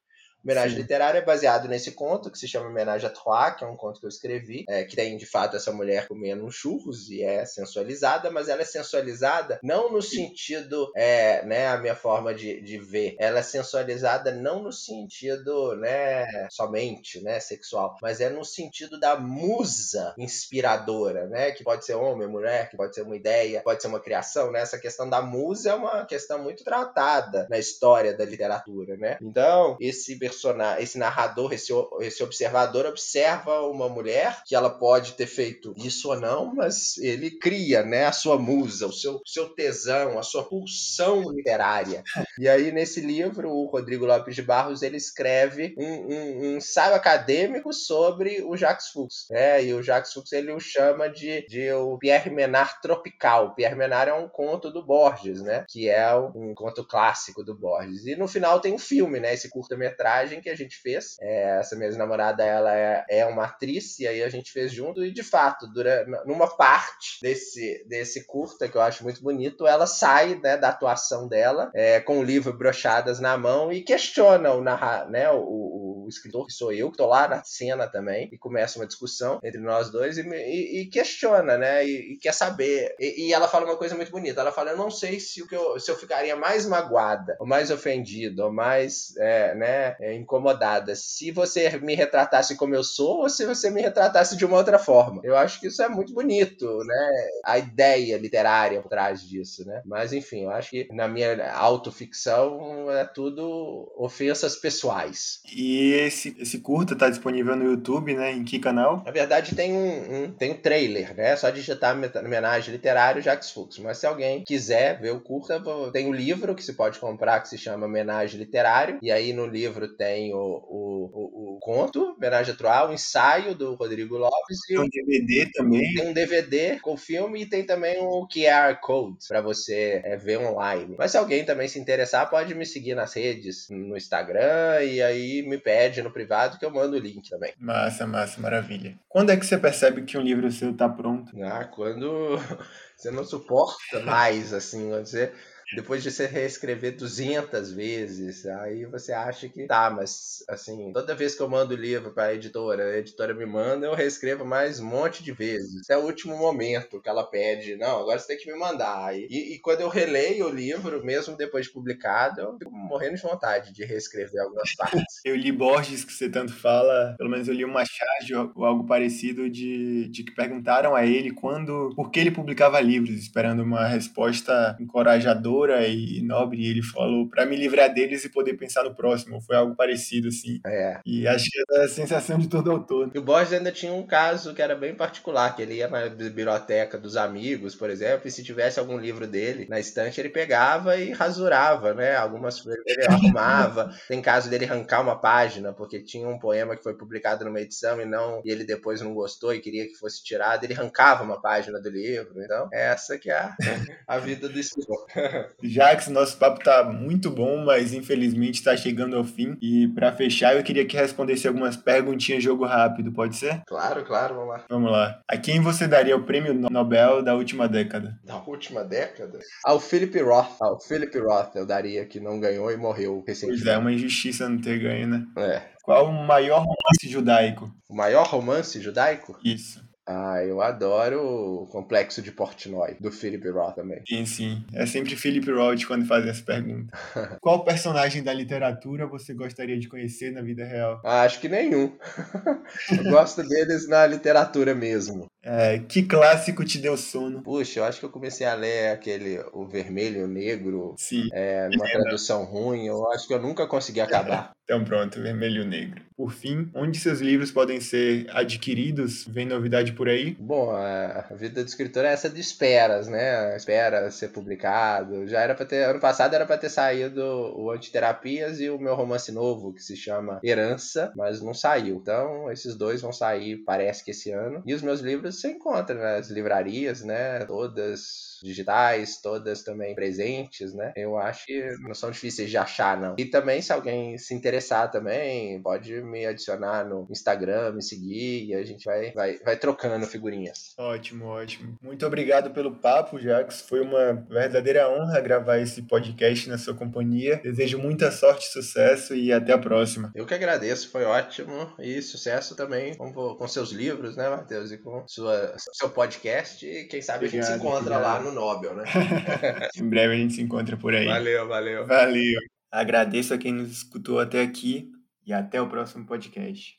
Homenagem Sim. literária é baseado nesse conto que se chama Homenagem a Trois, que é um conto que eu escrevi, é, que tem de fato essa mulher comendo churros e é sensualizada, mas ela é sensualizada não no sentido, é, né, a minha forma de, de ver, ela é sensualizada não no sentido, né, somente, né, sexual, mas é no sentido da musa inspiradora, né, que pode ser homem, mulher, que pode ser uma ideia, pode ser uma criação, né, essa questão da musa é uma questão muito tratada na história da literatura, né. Então, esse personagem, esse narrador, esse, esse observador observa uma mulher que ela pode ter feito isso ou não, mas ele cria, né, a sua musa, o seu, seu tesão, a sua pulsão literária. E aí nesse livro o Rodrigo Lopes de Barros ele escreve um, um, um ensaio acadêmico sobre o Jacques Fuchs, né? E o Jacques Fuchs ele o chama de, de o Pierre Menard tropical. Pierre Menard é um conto do Borges, né? Que é um conto clássico do Borges. E no final tem um filme, né? Esse curta-metragem que a gente fez. É, essa minha namorada, ela é, é uma atriz, e aí a gente fez junto, e de fato, durante, numa parte desse, desse curta, que eu acho muito bonito, ela sai né, da atuação dela, é, com o livro Brochadas na mão, e questiona o, narra, né, o, o escritor, que sou eu, que tô lá na cena também, e começa uma discussão entre nós dois, e, e, e questiona, né, e, e quer saber. E, ela fala uma coisa muito bonita, ela fala, eu não sei se, o que eu, se eu ficaria mais magoada, ou mais ofendida, ou mais, é, né, é, incomodada se você me retratasse como eu sou ou se você me retratasse de uma outra forma. Eu acho que isso é muito bonito, né? A ideia literária por trás disso, né? Mas enfim, eu acho que na minha autoficção é tudo ofensas pessoais. E esse, esse curta tá disponível no YouTube, né? Em que canal? Na verdade tem um, um tem um trailer, né? É só digitar homenagem literário Jacques Fuchs. Mas se alguém quiser ver o curta, tem o um livro que se pode comprar que se chama Homenagem Literário. E aí no livro tem tem o, o, o, o conto, Homenagem a Troá, o ensaio do Rodrigo Lopes. Tem um DVD também. Tem um DVD com o filme e tem também um QR Code para você é, ver online. Mas se alguém também se interessar, pode me seguir nas redes, no Instagram, e aí me pede no privado que eu mando o link também. Massa, massa, maravilha. Quando é que você percebe que um livro seu tá pronto? Ah, quando você não suporta mais, assim, você depois de você reescrever 200 vezes, aí você acha que tá, mas assim, toda vez que eu mando o livro para a editora, a editora me manda, eu reescrevo mais um monte de vezes. Até o último momento que ela pede, não, agora você tem que me mandar. E, e quando eu releio o livro, mesmo depois de publicado, eu fico morrendo de vontade de reescrever algumas partes. eu li Borges, que você tanto fala, pelo menos eu li uma charge ou algo parecido de, de que perguntaram a ele quando, por que ele publicava livros, esperando uma resposta encorajadora e nobre, e ele falou para me livrar deles e poder pensar no próximo. Foi algo parecido, assim. É. E acho que é a sensação de todo autor. E o Borges ainda tinha um caso que era bem particular, que ele ia na biblioteca dos amigos, por exemplo, e se tivesse algum livro dele na estante, ele pegava e rasurava, né? Algumas coisas ele arrumava. Tem caso dele arrancar uma página, porque tinha um poema que foi publicado numa edição e não e ele depois não gostou e queria que fosse tirado, ele arrancava uma página do livro. Então, essa que é a, a vida do escritor. Jax, nosso papo tá muito bom, mas infelizmente está chegando ao fim. E para fechar, eu queria que respondesse algumas perguntinhas jogo rápido, pode ser? Claro, claro, vamos lá. Vamos lá. A quem você daria o prêmio Nobel da última década? Da última década? Ao Philip Roth. Ao Philip Roth eu daria, que não ganhou e morreu recentemente. Pois é, uma injustiça não ter ganho, né? É. Qual o maior romance judaico? O maior romance judaico? Isso. Ah, eu adoro o Complexo de Portnoy, do Philip Roth também. Sim, sim. É sempre Philip Roth quando fazem essa pergunta. Qual personagem da literatura você gostaria de conhecer na vida real? Ah, acho que nenhum. eu gosto deles na literatura mesmo. É, que clássico te deu sono? Puxa, eu acho que eu comecei a ler aquele O Vermelho e o Negro Sim. é, numa tradução ruim. Eu acho que eu nunca consegui acabar. Então pronto, Vermelho e Negro. Por fim, onde seus livros podem ser adquiridos? Vem novidade por aí? Bom, a vida do escritor é essa de esperas, né? Espera ser publicado. Já era para ter ano passado era para ter saído o Antiterapias e o meu romance novo que se chama Herança, mas não saiu. Então, esses dois vão sair, parece que esse ano. E os meus livros você encontra nas livrarias, né? Todas digitais, todas também presentes, né? Eu acho que não são difíceis de achar, não. E também, se alguém se interessar também, pode me adicionar no Instagram, me seguir e a gente vai, vai, vai trocando figurinhas. Ótimo, ótimo. Muito obrigado pelo papo, Jax. Foi uma verdadeira honra gravar esse podcast na sua companhia. Desejo muita sorte, sucesso e até a próxima. Eu que agradeço, foi ótimo e sucesso também com, com seus livros, né, Matheus? E com sua, seu podcast. E quem sabe obrigado, a gente se encontra obrigado. lá no Nobel, né? em breve a gente se encontra por aí. Valeu, valeu. Valeu. Agradeço a quem nos escutou até aqui e até o próximo podcast.